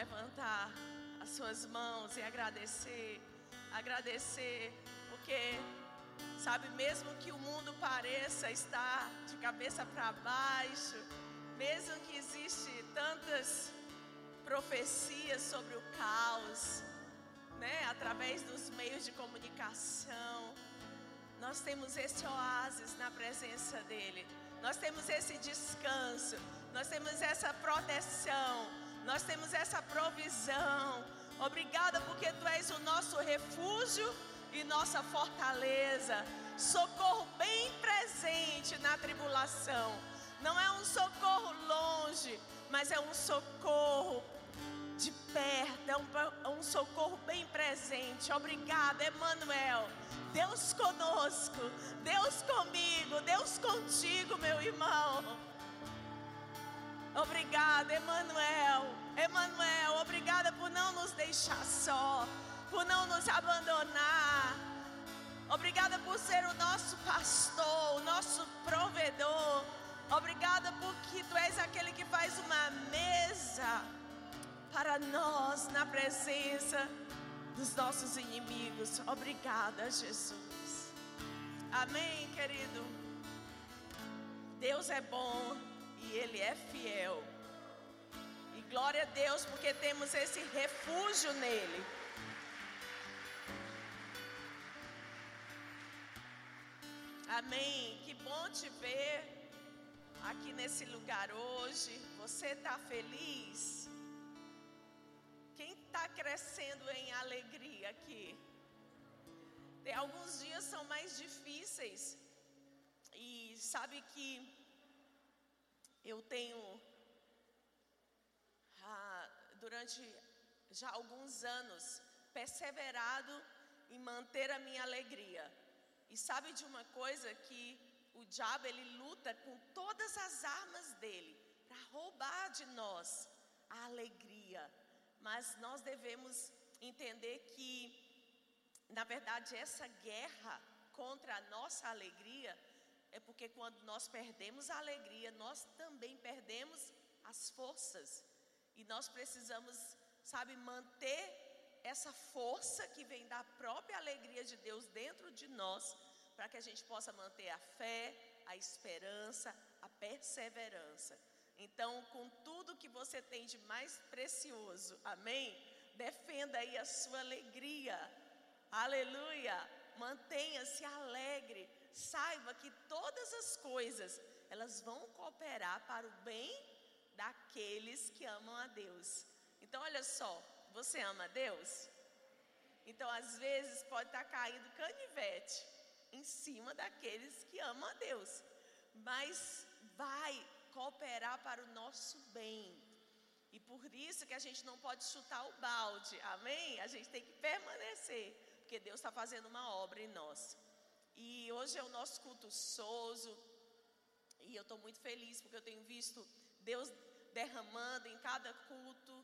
levantar as suas mãos e agradecer. Agradecer, porque, sabe, mesmo que o mundo pareça estar de cabeça para baixo, mesmo que existe tantas profecias sobre o caos, né, através dos meios de comunicação, nós temos esse oásis na presença dele. Nós temos esse descanso, nós temos essa proteção, nós temos essa provisão. Obrigada porque tu és o nosso refúgio e nossa fortaleza, socorro bem presente na tribulação. Não é um socorro longe, mas é um socorro de perto, é um, é socorro bem presente. Obrigada, Emmanuel. Deus conosco, Deus comigo, Deus contigo, meu irmão. Obrigada, Emanuel. Emanuel, obrigada por não nos deixar só, por não nos abandonar. Obrigada por ser o nosso pastor, o nosso provedor. Obrigada porque tu és aquele que faz uma mesa para nós na presença dos nossos inimigos. Obrigada, Jesus. Amém, querido. Deus é bom e Ele é fiel. E glória a Deus porque temos esse refúgio nele. Amém. Que bom te ver aqui nesse lugar hoje. Você está feliz? Quem está crescendo em alegria aqui? Tem alguns dias são mais difíceis. E sabe que eu tenho ah, durante já alguns anos perseverado em manter a minha alegria. E sabe de uma coisa que o diabo ele luta com todas as armas dele para roubar de nós a alegria, mas nós devemos entender que, na verdade, essa guerra contra a nossa alegria é porque quando nós perdemos a alegria, nós também perdemos as forças. E nós precisamos, sabe, manter essa força que vem da própria alegria de Deus dentro de nós, para que a gente possa manter a fé, a esperança, a perseverança. Então, com tudo que você tem de mais precioso, amém? Defenda aí a sua alegria, aleluia. Mantenha-se alegre, saiba que todas as coisas elas vão cooperar para o bem daqueles que amam a Deus. Então, olha só, você ama a Deus? Então, às vezes, pode estar caindo canivete em cima daqueles que amam a Deus, mas vai cooperar para o nosso bem. E por isso que a gente não pode chutar o balde, amém? A gente tem que permanecer, porque Deus está fazendo uma obra em nós. E hoje é o nosso culto soso, e eu estou muito feliz porque eu tenho visto Deus derramando em cada culto,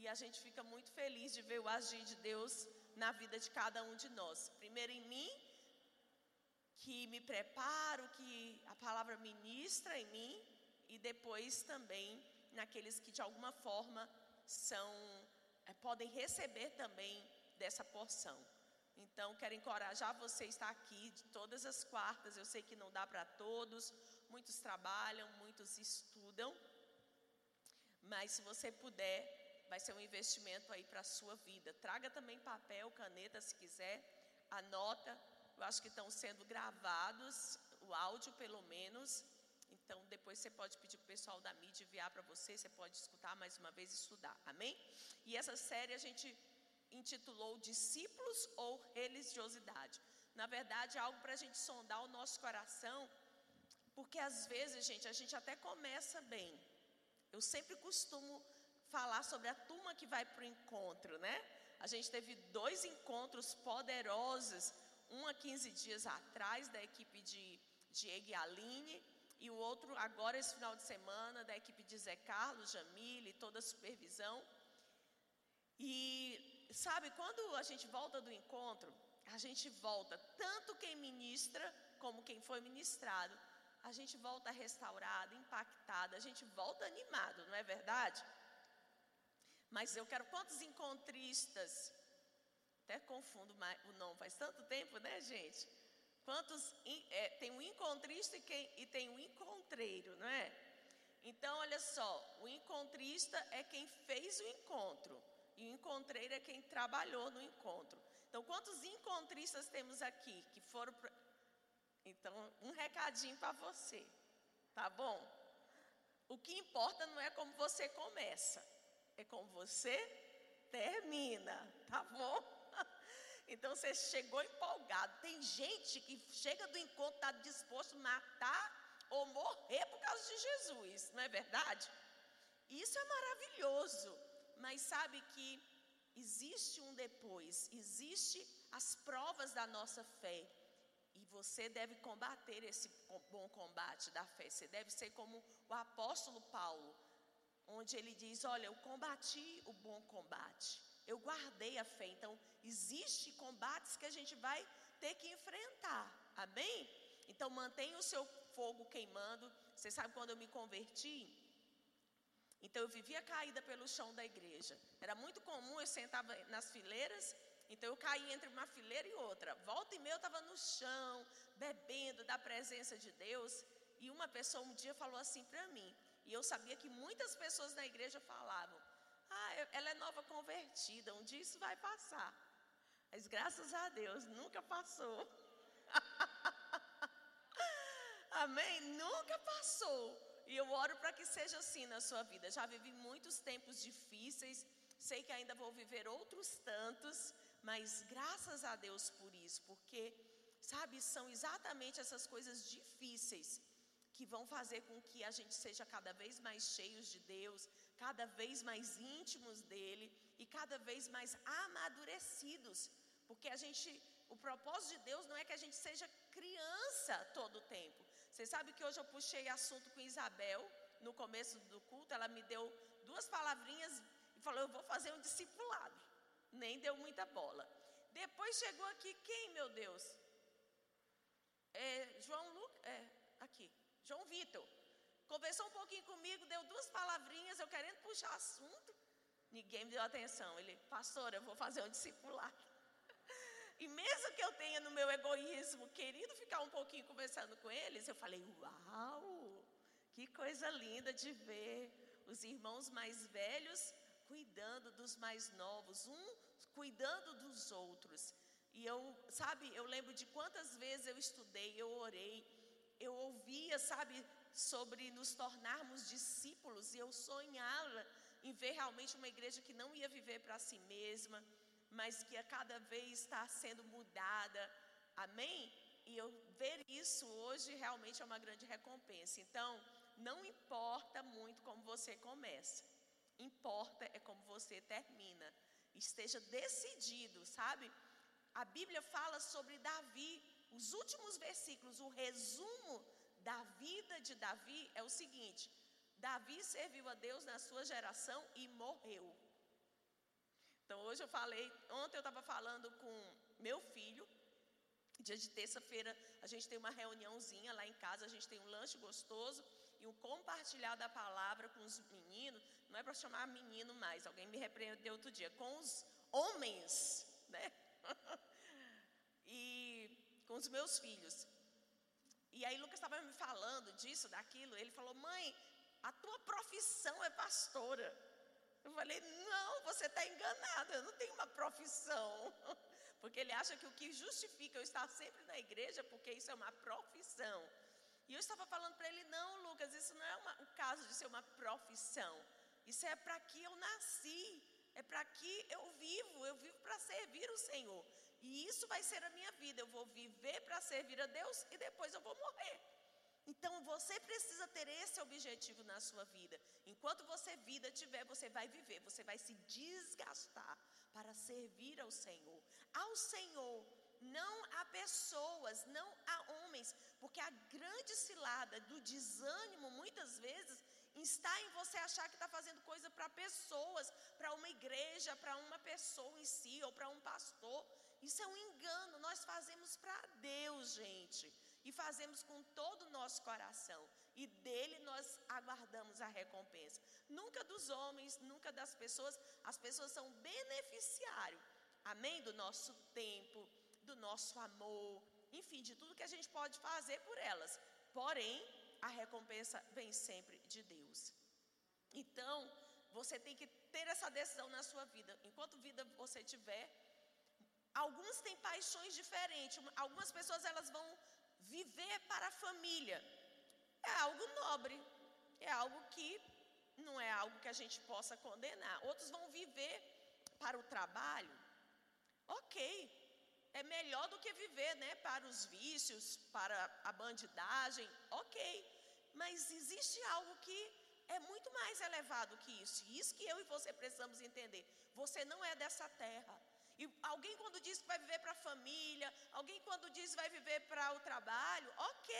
e a gente fica muito feliz de ver o agir de Deus na vida de cada um de nós. Primeiro em mim, que me preparo, que a palavra ministra em mim, e depois também naqueles que de alguma forma são é, podem receber também dessa porção. Então, quero encorajar você a estar aqui de todas as quartas. Eu sei que não dá para todos, muitos trabalham, muitos estudam, mas se você puder, vai ser um investimento aí para a sua vida. Traga também papel, caneta, se quiser, anota. Eu acho que estão sendo gravados, o áudio pelo menos, então, depois você pode pedir para o pessoal da mídia enviar para você, você pode escutar mais uma vez e estudar. Amém? E essa série a gente intitulou Discípulos ou Religiosidade. Na verdade, é algo para a gente sondar o nosso coração, porque às vezes, gente, a gente até começa bem. Eu sempre costumo falar sobre a turma que vai para o encontro, né? A gente teve dois encontros poderosos, um há 15 dias atrás, da equipe de Diego e Aline, e o outro agora esse final de semana da equipe de Zé Carlos, Jamile, toda a supervisão. E sabe, quando a gente volta do encontro, a gente volta tanto quem ministra como quem foi ministrado, a gente volta restaurado, impactado, a gente volta animado, não é verdade? Mas eu quero quantos encontristas? Até confundo o nome, faz tanto tempo, né, gente? Quantos é, tem um encontrista e, quem, e tem um encontreiro, não é? Então, olha só, o encontrista é quem fez o encontro e o encontreiro é quem trabalhou no encontro. Então, quantos encontristas temos aqui que foram pra... Então, um recadinho para você. Tá bom? O que importa não é como você começa, é como você termina, tá bom? Então você chegou empolgado. Tem gente que chega do encontro, está disposto a matar ou morrer por causa de Jesus, não é verdade? Isso é maravilhoso, mas sabe que existe um depois, existe as provas da nossa fé. E você deve combater esse bom combate da fé. Você deve ser como o apóstolo Paulo, onde ele diz: Olha, eu combati o bom combate, eu guardei a fé. Então, existe combates que a gente vai ter que enfrentar, amém? Então, mantenha o seu fogo queimando. Você sabe quando eu me converti? Então, eu vivia caída pelo chão da igreja. Era muito comum, eu sentava nas fileiras então eu caí entre uma fileira e outra. Volta e meia eu estava no chão, bebendo da presença de Deus. E uma pessoa um dia falou assim para mim. E eu sabia que muitas pessoas na igreja falavam: Ah, ela é nova convertida, um dia isso vai passar. Mas graças a Deus, nunca passou. Amém? Nunca passou. E eu oro para que seja assim na sua vida. Já vivi muitos tempos difíceis, sei que ainda vou viver outros tantos, mas graças a Deus por isso, porque, sabe, são exatamente essas coisas difíceis que vão fazer com que a gente seja cada vez mais cheios de Deus, cada vez mais íntimos dele e cada vez mais amadurecidos, porque a gente, o propósito de Deus não é que a gente seja criança todo o tempo. Você sabe que hoje eu puxei assunto com Isabel no começo do culto, ela me deu duas palavrinhas e falou: "Eu vou fazer um discipulado" nem deu muita bola. Depois chegou aqui quem, meu Deus? É, João Lucas, é, aqui, João Vitor. Conversou um pouquinho comigo, deu duas palavrinhas, eu querendo puxar assunto. Ninguém me deu atenção. Ele, pastor, eu vou fazer um discipulado. E mesmo que eu tenha no meu egoísmo querido ficar um pouquinho conversando com eles, eu falei: Uau, que coisa linda de ver os irmãos mais velhos cuidando dos mais novos, um cuidando dos outros. E eu, sabe, eu lembro de quantas vezes eu estudei, eu orei, eu ouvia, sabe, sobre nos tornarmos discípulos e eu sonhava em ver realmente uma igreja que não ia viver para si mesma, mas que a cada vez está sendo mudada. Amém? E eu ver isso hoje realmente é uma grande recompensa. Então, não importa muito como você começa importa é como você termina. Esteja decidido, sabe? A Bíblia fala sobre Davi. Os últimos versículos, o resumo da vida de Davi é o seguinte: Davi serviu a Deus na sua geração e morreu. Então hoje eu falei, ontem eu estava falando com meu filho, dia de terça-feira a gente tem uma reuniãozinha lá em casa, a gente tem um lanche gostoso e um compartilhar da palavra com os meninos, não é para chamar menino mais, alguém me repreendeu outro dia, com os homens, né? e com os meus filhos. E aí Lucas estava me falando disso, daquilo, ele falou: "Mãe, a tua profissão é pastora". Eu falei: "Não, você está enganada, eu não tenho uma profissão". Porque ele acha que o que justifica eu estar sempre na igreja, porque isso é uma profissão. E eu estava falando para ele: não, Lucas, isso não é uma, o caso de ser uma profissão. Isso é para que eu nasci, é para que eu vivo, eu vivo para servir o Senhor. E isso vai ser a minha vida. Eu vou viver para servir a Deus e depois eu vou morrer. Então você precisa ter esse objetivo na sua vida. Enquanto você vida tiver, você vai viver, você vai se desgastar para servir ao Senhor. Ao Senhor não há pessoas, não há homens, porque a grande cilada do desânimo, muitas vezes, está em você achar que está fazendo coisa para pessoas, para uma igreja, para uma pessoa em si ou para um pastor. Isso é um engano, nós fazemos para Deus, gente. E fazemos com todo o nosso coração, e dele nós aguardamos a recompensa. Nunca dos homens, nunca das pessoas, as pessoas são beneficiário, amém? Do nosso tempo, do nosso amor, enfim, de tudo que a gente pode fazer por elas. Porém, a recompensa vem sempre de Deus. Então, você tem que ter essa decisão na sua vida. Enquanto vida você tiver, alguns têm paixões diferentes. Algumas pessoas elas vão viver para a família. É algo nobre. É algo que não é algo que a gente possa condenar. Outros vão viver para o trabalho. OK. É melhor do que viver, né, para os vícios, para a bandidagem. OK. Mas existe algo que é muito mais elevado que isso. E isso que eu e você precisamos entender. Você não é dessa terra. E alguém quando diz que vai viver para a família, alguém quando diz que vai viver para o trabalho, ok.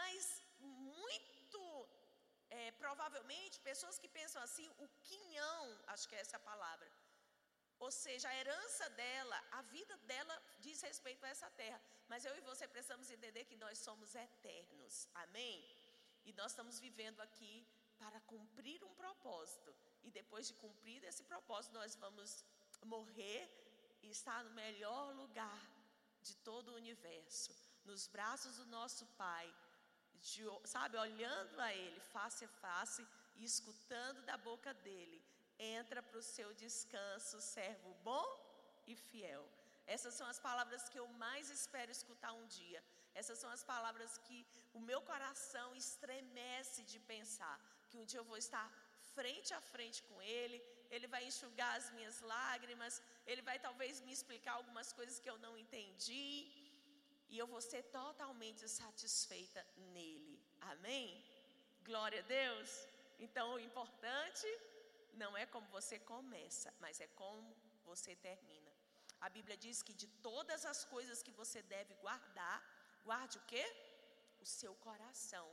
Mas muito é, provavelmente pessoas que pensam assim, o quinhão, acho que é essa a palavra. Ou seja, a herança dela, a vida dela diz respeito a essa terra. Mas eu e você precisamos entender que nós somos eternos. Amém? E nós estamos vivendo aqui para cumprir um propósito. E depois de cumprir esse propósito, nós vamos morrer e estar no melhor lugar de todo o universo, nos braços do nosso Pai, de, sabe, olhando a Ele face a face e escutando da boca dele. Entra para o seu descanso, servo bom e fiel. Essas são as palavras que eu mais espero escutar um dia. Essas são as palavras que o meu coração estremece de pensar. Que um dia eu vou estar frente a frente com Ele, Ele vai enxugar as minhas lágrimas, Ele vai talvez me explicar algumas coisas que eu não entendi, e eu vou ser totalmente satisfeita nele. Amém? Glória a Deus. Então, o importante não é como você começa, mas é como você termina. A Bíblia diz que de todas as coisas que você deve guardar, guarde o quê? O seu coração,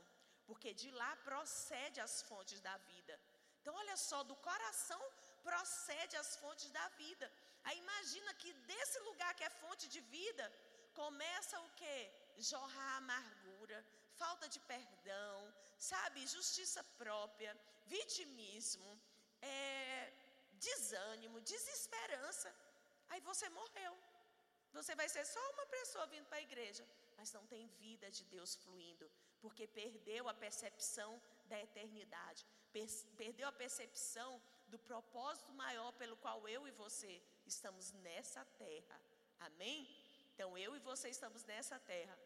porque de lá procede as fontes da vida. Então, olha só, do coração procede as fontes da vida. Aí imagina que desse lugar que é fonte de vida, começa o quê? Jorrar amargura, falta de perdão, sabe? Justiça própria, vitimismo, é, desânimo, desesperança. Aí você morreu. Você vai ser só uma pessoa vindo para a igreja, mas não tem vida de Deus fluindo, porque perdeu a percepção da eternidade, perdeu a percepção do propósito maior pelo qual eu e você estamos nessa terra. Amém? Então eu e você estamos nessa terra,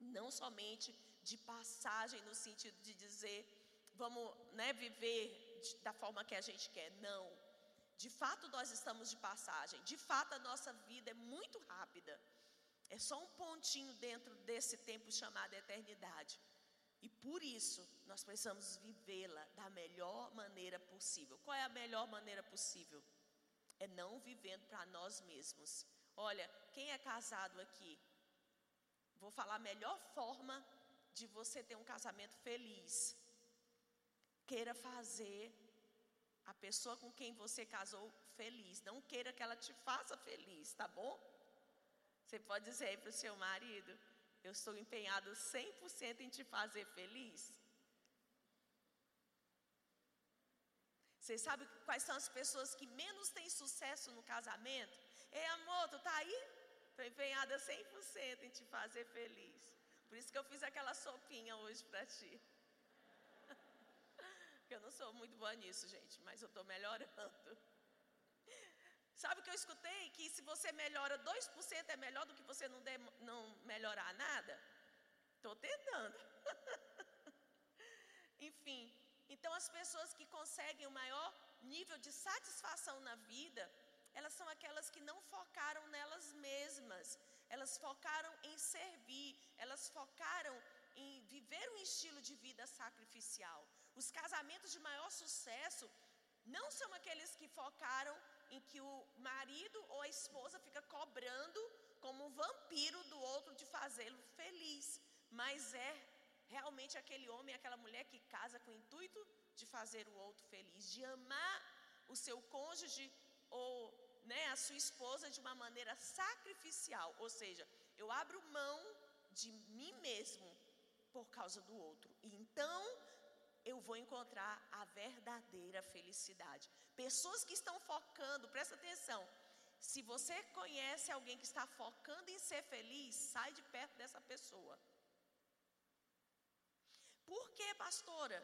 não somente de passagem no sentido de dizer vamos né, viver da forma que a gente quer, não de fato, nós estamos de passagem. De fato, a nossa vida é muito rápida. É só um pontinho dentro desse tempo chamado eternidade. E por isso, nós precisamos vivê-la da melhor maneira possível. Qual é a melhor maneira possível? É não vivendo para nós mesmos. Olha, quem é casado aqui? Vou falar a melhor forma de você ter um casamento feliz. Queira fazer a pessoa com quem você casou feliz. Não queira que ela te faça feliz, tá bom? Você pode dizer aí para o seu marido: Eu estou empenhado 100% em te fazer feliz. Você sabe quais são as pessoas que menos têm sucesso no casamento? Ei, amor, tu tá aí? Estou empenhada 100% em te fazer feliz. Por isso que eu fiz aquela sopinha hoje para ti. Porque eu não sou muito boa nisso, gente, mas eu estou melhorando. Sabe o que eu escutei? Que se você melhora 2% é melhor do que você não, de, não melhorar nada? Estou tentando. Enfim, então as pessoas que conseguem o maior nível de satisfação na vida, elas são aquelas que não focaram nelas mesmas, elas focaram em servir, elas focaram em viver um estilo de vida sacrificial. Os casamentos de maior sucesso não são aqueles que focaram em que o marido ou a esposa fica cobrando como um vampiro do outro de fazê-lo feliz, mas é realmente aquele homem, aquela mulher que casa com o intuito de fazer o outro feliz, de amar o seu cônjuge ou né, a sua esposa de uma maneira sacrificial, ou seja, eu abro mão de mim mesmo por causa do outro. Então, eu vou encontrar a verdadeira felicidade. Pessoas que estão focando, presta atenção. Se você conhece alguém que está focando em ser feliz, sai de perto dessa pessoa. Por quê, pastora?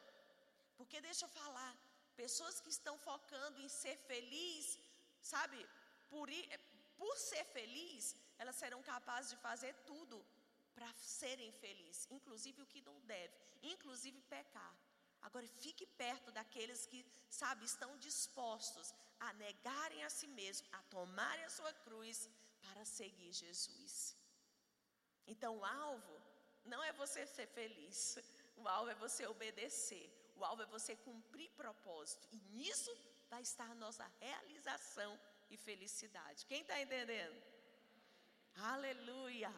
Porque deixa eu falar, pessoas que estão focando em ser feliz, sabe, por, por ser feliz, elas serão capazes de fazer tudo para serem felizes, inclusive o que não deve, inclusive pecar. Agora fique perto daqueles que, sabe, estão dispostos a negarem a si mesmo, a tomarem a sua cruz para seguir Jesus. Então o alvo não é você ser feliz, o alvo é você obedecer, o alvo é você cumprir propósito, e nisso vai estar a nossa realização e felicidade. Quem está entendendo? Aleluia!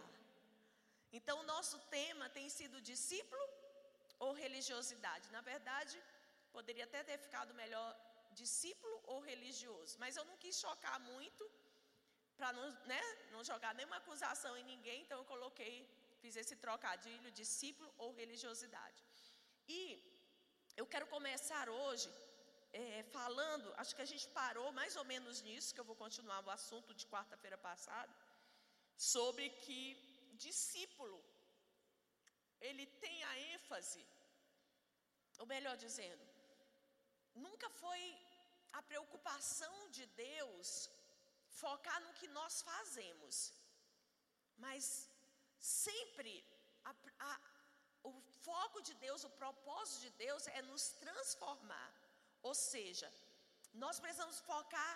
Então, o nosso tema tem sido discípulo ou religiosidade. Na verdade, poderia até ter ficado melhor discípulo ou religioso, mas eu não quis chocar muito para não, né, não jogar nenhuma acusação em ninguém, então eu coloquei, fiz esse trocadilho, discípulo ou religiosidade. E eu quero começar hoje é, falando, acho que a gente parou mais ou menos nisso, que eu vou continuar o assunto de quarta-feira passada, sobre que discípulo, ele tem a ênfase, ou melhor dizendo, nunca foi a preocupação de Deus focar no que nós fazemos, mas sempre a, a, o foco de Deus, o propósito de Deus é nos transformar. Ou seja, nós precisamos focar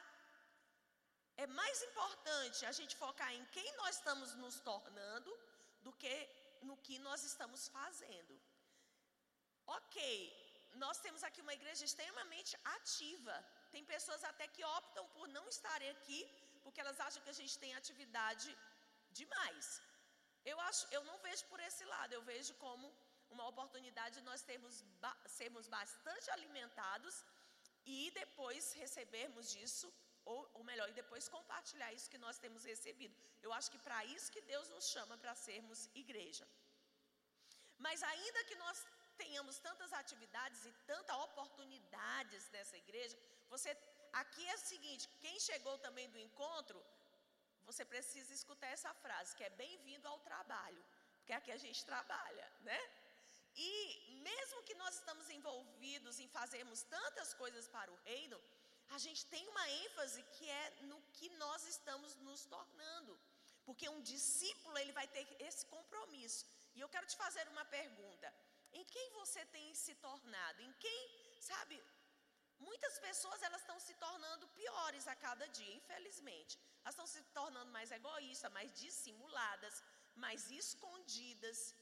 é mais importante a gente focar em quem nós estamos nos tornando do que no que nós estamos fazendo. Ok, nós temos aqui uma igreja extremamente ativa. Tem pessoas até que optam por não estarem aqui porque elas acham que a gente tem atividade demais. Eu acho, eu não vejo por esse lado. Eu vejo como uma oportunidade de nós termos, sermos bastante alimentados e depois recebermos disso ou, ou melhor, e depois compartilhar isso que nós temos recebido. Eu acho que para isso que Deus nos chama para sermos igreja. Mas ainda que nós tenhamos tantas atividades e tantas oportunidades nessa igreja, você aqui é o seguinte, quem chegou também do encontro, você precisa escutar essa frase, que é bem-vindo ao trabalho, porque aqui a gente trabalha, né? E mesmo que nós estamos envolvidos em fazermos tantas coisas para o reino, a gente tem uma ênfase que é no que nós estamos nos tornando. Porque um discípulo, ele vai ter esse compromisso. E eu quero te fazer uma pergunta. Em quem você tem se tornado? Em quem, sabe, muitas pessoas elas estão se tornando piores a cada dia, infelizmente. Elas estão se tornando mais egoístas, mais dissimuladas, mais escondidas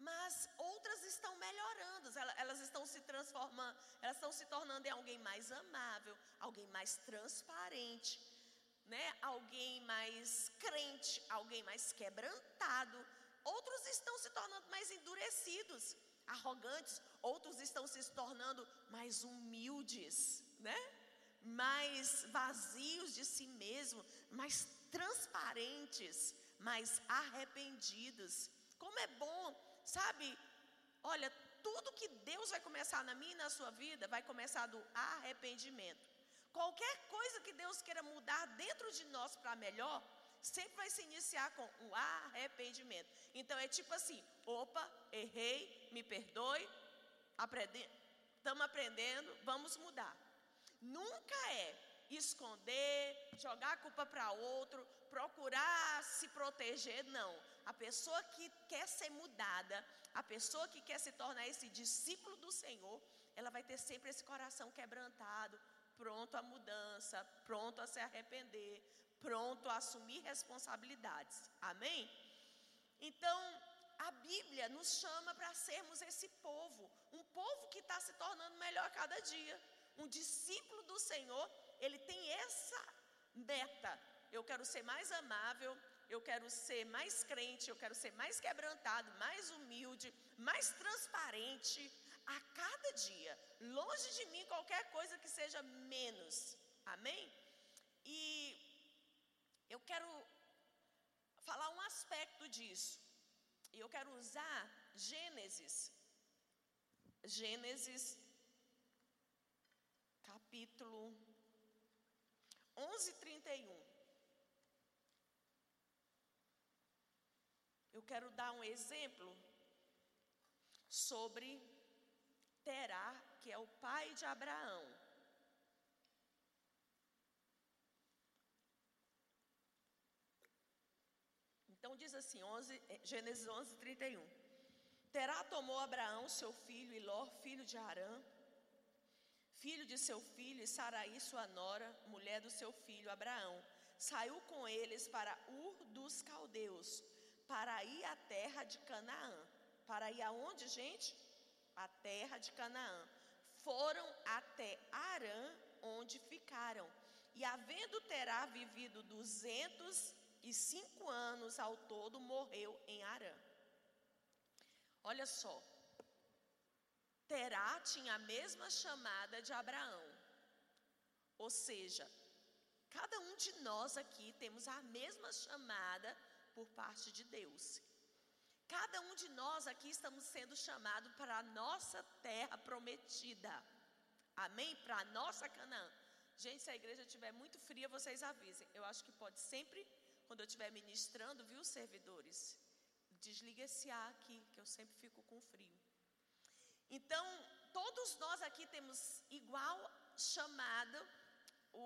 mas outras estão melhorando, elas estão se transformando, elas estão se tornando em alguém mais amável, alguém mais transparente, né? Alguém mais crente, alguém mais quebrantado. Outros estão se tornando mais endurecidos, arrogantes, outros estão se tornando mais humildes, né? Mais vazios de si mesmo, mais transparentes, mais arrependidos. Como é bom Sabe, olha, tudo que Deus vai começar na minha e na sua vida vai começar do arrependimento. Qualquer coisa que Deus queira mudar dentro de nós para melhor, sempre vai se iniciar com o arrependimento. Então é tipo assim: opa, errei, me perdoe, estamos aprendendo, vamos mudar. Nunca é esconder, jogar a culpa para outro, procurar se proteger, não. A pessoa que quer ser mudada, a pessoa que quer se tornar esse discípulo do Senhor, ela vai ter sempre esse coração quebrantado, pronto à mudança, pronto a se arrepender, pronto a assumir responsabilidades. Amém? Então, a Bíblia nos chama para sermos esse povo, um povo que está se tornando melhor a cada dia. Um discípulo do Senhor, ele tem essa meta. Eu quero ser mais amável, eu quero ser mais crente, eu quero ser mais quebrantado, mais humilde, mais transparente a cada dia. Longe de mim qualquer coisa que seja menos. Amém? E eu quero falar um aspecto disso. E eu quero usar Gênesis. Gênesis capítulo 11, 31. Eu quero dar um exemplo sobre Terá, que é o pai de Abraão. Então diz assim, 11, eh, Gênesis 11, 31. Terá tomou Abraão, seu filho, e Ló, filho de Arã, filho de seu filho, e Saraí, sua nora, mulher do seu filho Abraão. Saiu com eles para Ur dos Caldeus, para ir à terra de Canaã. Para ir aonde, gente? A terra de Canaã. Foram até Arã, onde ficaram. E havendo Terá vivido duzentos e cinco anos ao todo, morreu em Arã. Olha só, Terá tinha a mesma chamada de Abraão. Ou seja, cada um de nós aqui temos a mesma chamada por parte de Deus. Cada um de nós aqui estamos sendo chamados para a nossa terra prometida. Amém? Para a nossa Canaã. Gente, se a igreja estiver muito fria, vocês avisem. Eu acho que pode sempre, quando eu estiver ministrando, viu, servidores? Desliga esse ar aqui, que eu sempre fico com frio. Então, todos nós aqui temos igual chamada, o,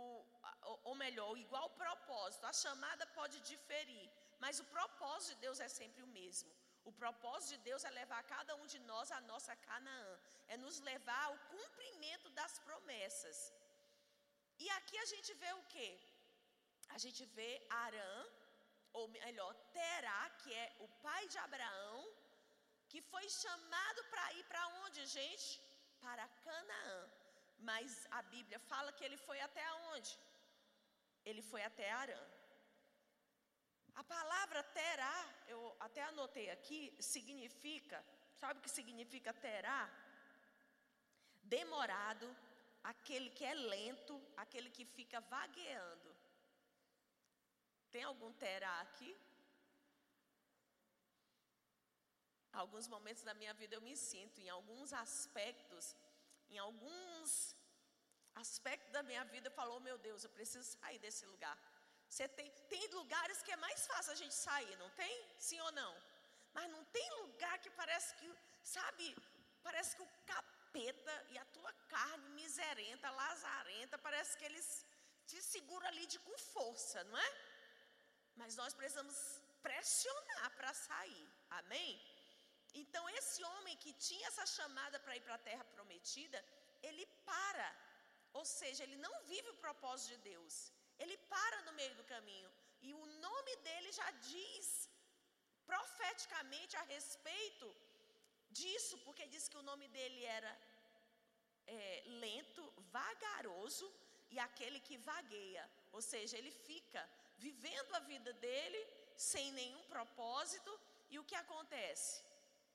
ou melhor, igual propósito. A chamada pode diferir, mas o propósito de Deus é sempre o mesmo. O propósito de Deus é levar cada um de nós à nossa Canaã, é nos levar ao cumprimento das promessas. E aqui a gente vê o que? A gente vê Arã, ou melhor, Terá, que é o pai de Abraão, que foi chamado para ir para onde, gente? Para Canaã. Mas a Bíblia fala que ele foi até onde? Ele foi até Arã. A palavra terá, eu até anotei aqui, significa, sabe o que significa terá? Demorado, aquele que é lento, aquele que fica vagueando. Tem algum terá aqui? Alguns momentos da minha vida eu me sinto, em alguns aspectos, em alguns aspectos da minha vida, eu falo, oh, meu Deus, eu preciso sair desse lugar. Você tem, tem lugares que é mais fácil a gente sair, não tem? Sim ou não? Mas não tem lugar que parece que, sabe, parece que o capeta e a tua carne miserenta, lazarenta, parece que eles te seguram ali de com força, não é? Mas nós precisamos pressionar para sair, amém? Então, esse homem que tinha essa chamada para ir para a terra prometida, ele para, ou seja, ele não vive o propósito de Deus, ele para no meio do caminho, e o nome dele já diz profeticamente a respeito disso, porque diz que o nome dele era é, lento, vagaroso e aquele que vagueia, ou seja, ele fica vivendo a vida dele sem nenhum propósito, e o que acontece?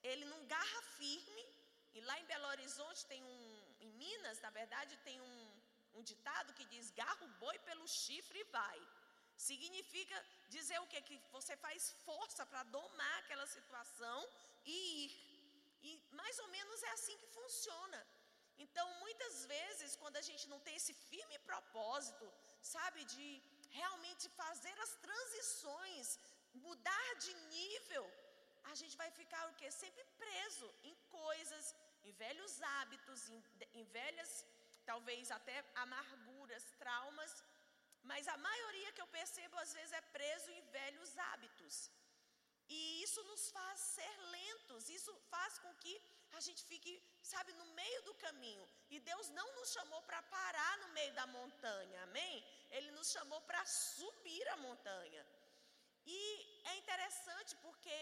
Ele não garra firme, e lá em Belo Horizonte tem um, em Minas, na verdade, tem um, um ditado que diz: garra o boi pelo chifre e vai. Significa dizer o que? Que você faz força para domar aquela situação e ir. E mais ou menos é assim que funciona. Então, muitas vezes, quando a gente não tem esse firme propósito, sabe, de realmente fazer as transições, mudar de nível, a gente vai ficar o quê? Sempre preso em coisas, em velhos hábitos, em, em velhas, talvez até amarguras, traumas, mas a maioria que eu percebo às vezes é preso em velhos hábitos. E isso nos faz ser lentos, isso faz com que a gente fique, sabe, no meio do caminho. E Deus não nos chamou para parar no meio da montanha, amém? Ele nos chamou para subir a montanha. E é interessante porque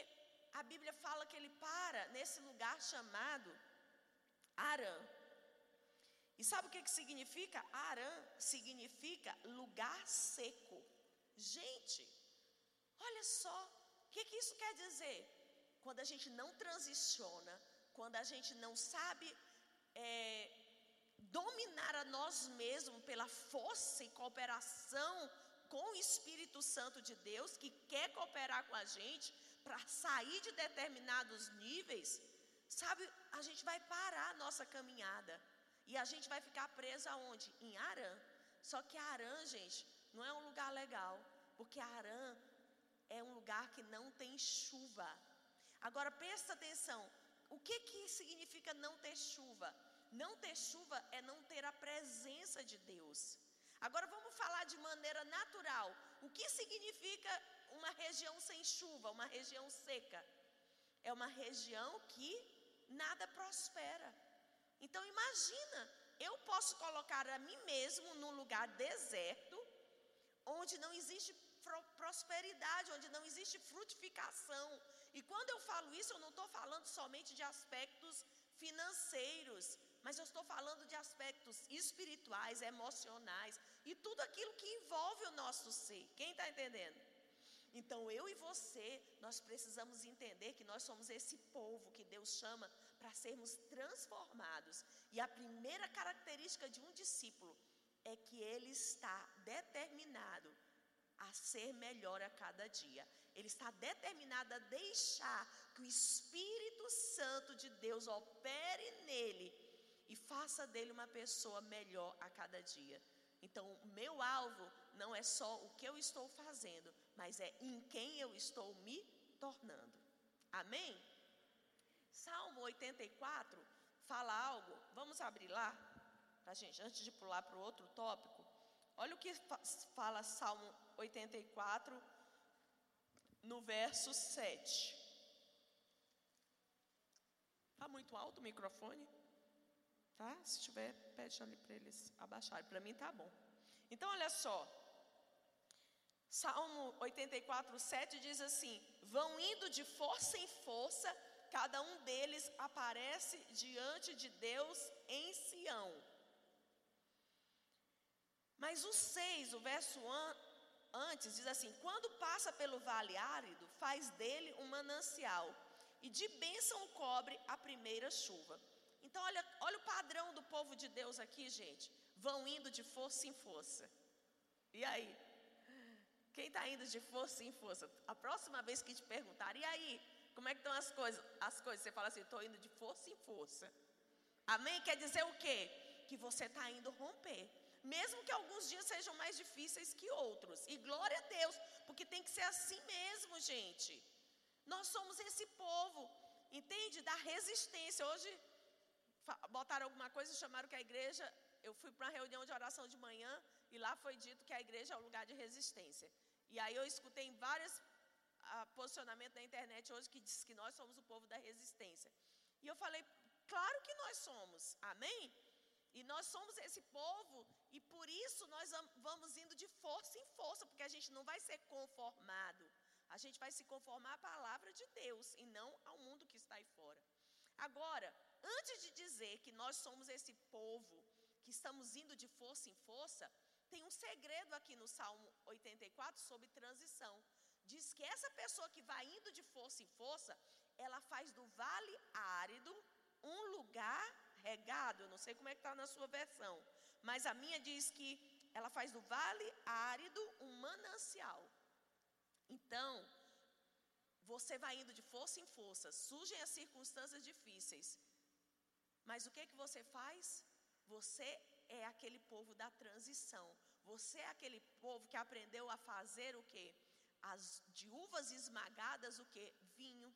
a Bíblia fala que ele para nesse lugar chamado Arã. E sabe o que, que significa? Arã significa lugar seco. Gente, olha só, o que, que isso quer dizer? Quando a gente não transiciona, quando a gente não sabe é, dominar a nós mesmos pela força e cooperação com o Espírito Santo de Deus, que quer cooperar com a gente para sair de determinados níveis, sabe, a gente vai parar a nossa caminhada. E a gente vai ficar preso aonde? Em Arã. Só que Arã, gente, não é um lugar legal, porque Arã é um lugar que não tem chuva. Agora presta atenção, o que que significa não ter chuva? Não ter chuva é não ter a presença de Deus. Agora vamos falar de maneira natural. O que significa uma região sem chuva, uma região seca? É uma região que nada prospera. Então imagina, eu posso colocar a mim mesmo num lugar deserto, onde não existe prosperidade, onde não existe frutificação. E quando eu falo isso, eu não estou falando somente de aspectos financeiros, mas eu estou falando de aspectos espirituais, emocionais e tudo aquilo que envolve o nosso ser. Quem está entendendo? Então eu e você, nós precisamos entender que nós somos esse povo que Deus chama para sermos transformados. E a primeira característica de um discípulo é que ele está determinado a ser melhor a cada dia. Ele está determinado a deixar que o Espírito Santo de Deus opere nele e faça dele uma pessoa melhor a cada dia. Então, o meu alvo não é só o que eu estou fazendo, mas é em quem eu estou me tornando. Amém? Salmo 84 fala algo, vamos abrir lá, para gente, antes de pular para o outro tópico. Olha o que fala Salmo 84, no verso 7. Está muito alto o microfone? Tá? Se tiver, pede ali para eles abaixarem. Para mim tá bom. Então, olha só. Salmo 84, 7 diz assim: Vão indo de força em força, cada um deles aparece diante de Deus em Sião. Mas o 6, o verso antes, diz assim: Quando passa pelo vale árido, faz dele um manancial, e de bênção cobre a primeira chuva. Então, olha, olha o padrão do povo de Deus aqui, gente. Vão indo de força em força. E aí? Quem está indo de força em força? A próxima vez que te perguntar, e aí? Como é que estão as coisas? As coisas, você fala assim, estou indo de força em força. Amém? Quer dizer o quê? Que você está indo romper. Mesmo que alguns dias sejam mais difíceis que outros. E glória a Deus, porque tem que ser assim mesmo, gente. Nós somos esse povo, entende? Da resistência. Hoje botaram alguma coisa e chamaram que a igreja. Eu fui para uma reunião de oração de manhã e lá foi dito que a igreja é o lugar de resistência. E aí eu escutei vários ah, posicionamentos na internet hoje que diz que nós somos o povo da resistência. E eu falei, claro que nós somos, amém? E nós somos esse povo e por isso nós vamos indo de força em força, porque a gente não vai ser conformado. A gente vai se conformar à palavra de Deus e não ao mundo que está aí fora. Agora, antes de dizer que nós somos esse povo que estamos indo de força em força, tem um segredo aqui no Salmo 84 sobre transição. Diz que essa pessoa que vai indo de força em força, ela faz do vale árido um lugar regado. Eu não sei como é que está na sua versão, mas a minha diz que ela faz do vale árido um manancial. Então, você vai indo de força em força, surgem as circunstâncias difíceis, mas o que que você faz? Você é aquele povo da transição. Você é aquele povo que aprendeu a fazer o que? As de uvas esmagadas o que? Vinho.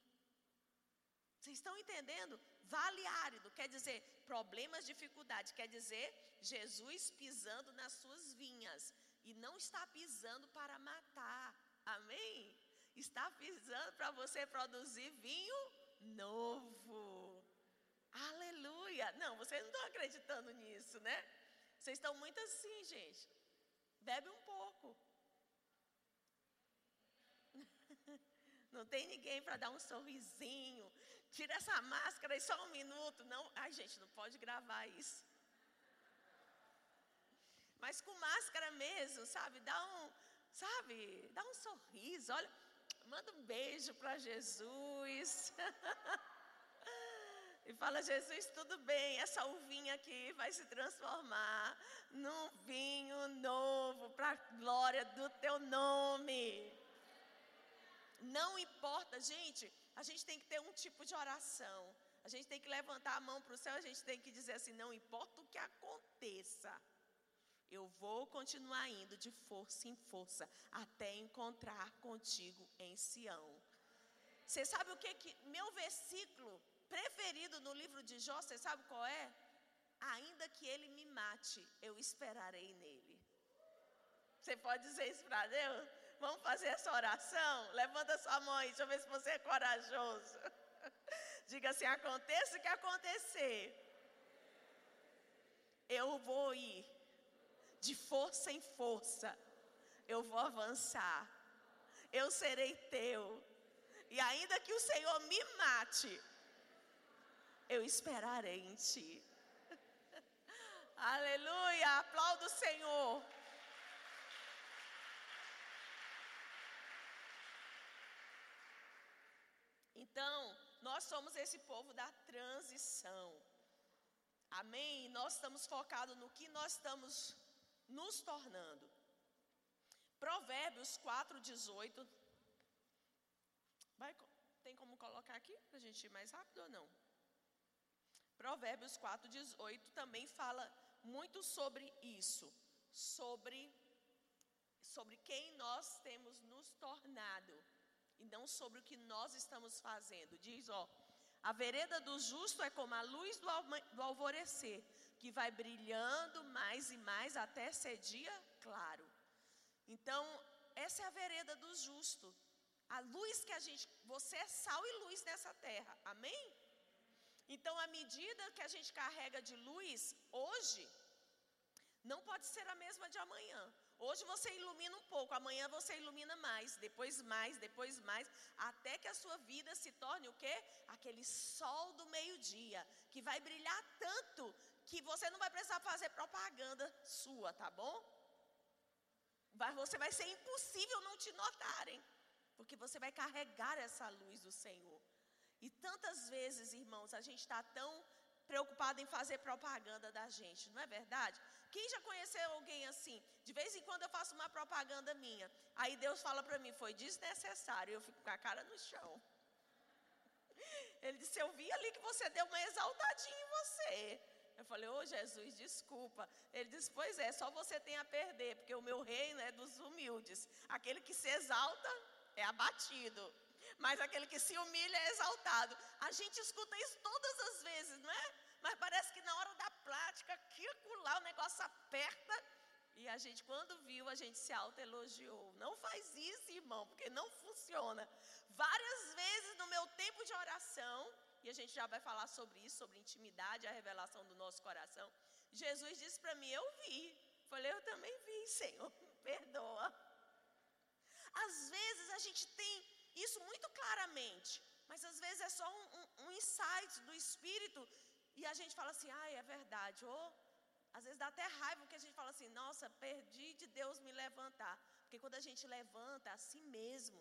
Vocês estão entendendo? Vale árido quer dizer problemas, dificuldade, quer dizer Jesus pisando nas suas vinhas e não está pisando para matar. Amém? Está pisando para você produzir vinho novo. Aleluia! Não, vocês não estão acreditando nisso, né? Vocês estão muito assim, gente. Bebe um pouco. Não tem ninguém para dar um sorrisinho. Tira essa máscara e só um minuto. Não, ai gente, não pode gravar isso. Mas com máscara mesmo, sabe? Dá um, sabe? Dá um sorriso. Olha, manda um beijo para Jesus. e fala: Jesus, tudo bem, essa uvinha aqui vai se transformar num vinho novo para a glória do teu nome. Não importa, gente, a gente tem que ter um tipo de oração. A gente tem que levantar a mão para o céu, a gente tem que dizer assim: não importa o que aconteça, eu vou continuar indo de força em força até encontrar contigo em Sião. Você sabe o que que meu versículo preferido no livro de Jó, você sabe qual é? Ainda que ele me mate, eu esperarei nele. Você pode dizer isso para Deus? Vamos fazer essa oração? Levanta sua mão aí, deixa eu ver se você é corajoso. Diga assim: aconteça o que acontecer, eu vou ir de força em força, eu vou avançar, eu serei teu, e ainda que o Senhor me mate, eu esperarei em ti. Aleluia, aplauda o Senhor. Então, nós somos esse povo da transição. Amém? Nós estamos focados no que nós estamos nos tornando. Provérbios 4,18. Vai, tem como colocar aqui para a gente ir mais rápido ou não? Provérbios 4,18 também fala muito sobre isso, sobre, sobre quem nós temos nos tornado e não sobre o que nós estamos fazendo. Diz, ó, a vereda do justo é como a luz do, do alvorecer, que vai brilhando mais e mais até ser dia claro. Então, essa é a vereda do justo. A luz que a gente, você é sal e luz nessa terra. Amém? Então, a medida que a gente carrega de luz hoje não pode ser a mesma de amanhã. Hoje você ilumina um pouco, amanhã você ilumina mais, depois mais, depois mais, até que a sua vida se torne o quê? Aquele sol do meio-dia, que vai brilhar tanto que você não vai precisar fazer propaganda sua, tá bom? Vai, você vai ser impossível não te notarem, porque você vai carregar essa luz do Senhor. E tantas vezes, irmãos, a gente está tão preocupado em fazer propaganda da gente, não é verdade? Quem já conheceu alguém assim? De vez em quando eu faço uma propaganda minha. Aí Deus fala para mim, foi desnecessário. Eu fico com a cara no chão. Ele disse, eu vi ali que você deu uma exaltadinha em você. Eu falei, ô oh, Jesus, desculpa. Ele disse, pois é, só você tem a perder, porque o meu reino é dos humildes. Aquele que se exalta é abatido mas aquele que se humilha é exaltado. A gente escuta isso todas as vezes, não é? Mas parece que na hora da prática, aqui lá o negócio aperta. E a gente, quando viu, a gente se autoelogiou. Não faz isso, irmão, porque não funciona. Várias vezes no meu tempo de oração, e a gente já vai falar sobre isso, sobre intimidade, a revelação do nosso coração. Jesus disse para mim: Eu vi. Falei, Eu também vi, Senhor, perdoa. Às vezes a gente tem isso muito vezes é só um, um, um insight do Espírito e a gente fala assim, ah, é verdade. Ou às vezes dá até raiva porque a gente fala assim, nossa, perdi de Deus me levantar. Porque quando a gente levanta a si mesmo,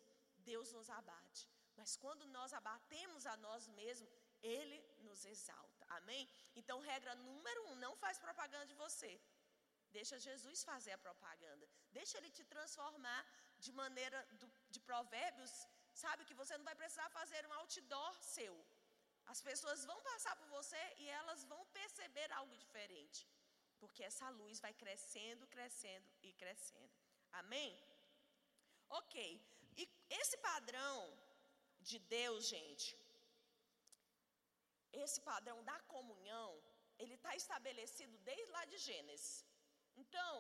Deus nos abate. Mas quando nós abatemos a nós mesmos, Ele nos exalta. Amém? Então, regra número um, não faz propaganda de você. Deixa Jesus fazer a propaganda. Deixa Ele te transformar de maneira do, de provérbios Sabe que você não vai precisar fazer um outdoor seu. As pessoas vão passar por você e elas vão perceber algo diferente. Porque essa luz vai crescendo, crescendo e crescendo. Amém? Ok. E esse padrão de Deus, gente, esse padrão da comunhão, ele está estabelecido desde lá de Gênesis. Então,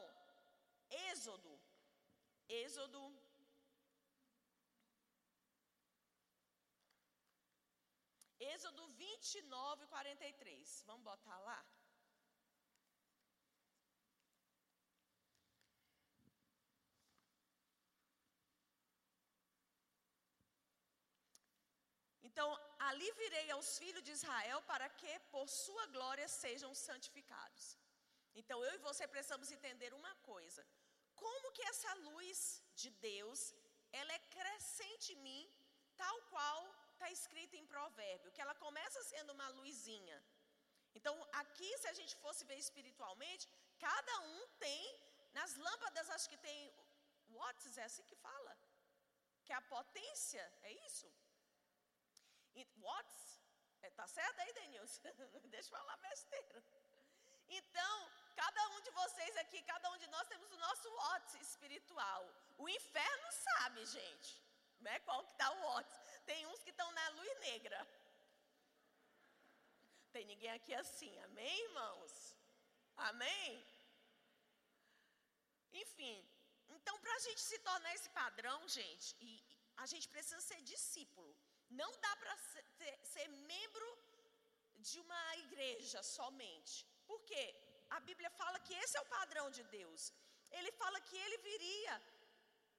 Êxodo, Êxodo Êxodo 29, 43. Vamos botar lá? Então, ali virei aos filhos de Israel para que por sua glória sejam santificados. Então, eu e você precisamos entender uma coisa: como que essa luz de Deus, ela é crescente em mim, tal qual está escrito em provérbio, que ela começa sendo uma luzinha. Então, aqui, se a gente fosse ver espiritualmente, cada um tem, nas lâmpadas, acho que tem watts, é assim que fala? Que é a potência, é isso? Watts? É, tá certo aí, Denilson? Deixa eu falar besteira. Então, cada um de vocês aqui, cada um de nós temos o nosso watts espiritual. O inferno sabe, gente, né, qual que está o watts. Tem uns que estão na luz negra. Tem ninguém aqui assim, amém, irmãos? Amém? Enfim, então para a gente se tornar esse padrão, gente, e a gente precisa ser discípulo. Não dá para ser, ser membro de uma igreja somente. Por quê? A Bíblia fala que esse é o padrão de Deus. Ele fala que ele viria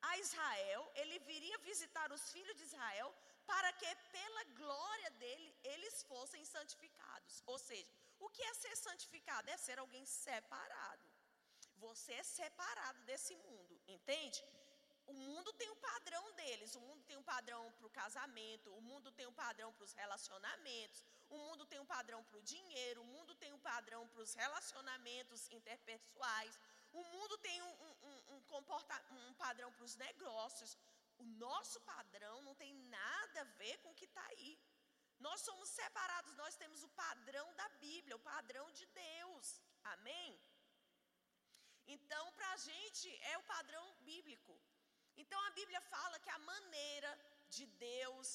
a Israel, ele viria visitar os filhos de Israel para que pela glória dele eles fossem santificados. Ou seja, o que é ser santificado? É ser alguém separado. Você é separado desse mundo, entende? O mundo tem um padrão deles, o mundo tem um padrão para o casamento, o mundo tem um padrão para os relacionamentos, o mundo tem um padrão para o dinheiro, o mundo tem um padrão para os relacionamentos interpessoais, o mundo tem um, um, um, um padrão para os negócios. O nosso padrão não tem nada a ver com o que está aí. Nós somos separados, nós temos o padrão da Bíblia, o padrão de Deus. Amém? Então, para a gente é o padrão bíblico. Então, a Bíblia fala que a maneira de Deus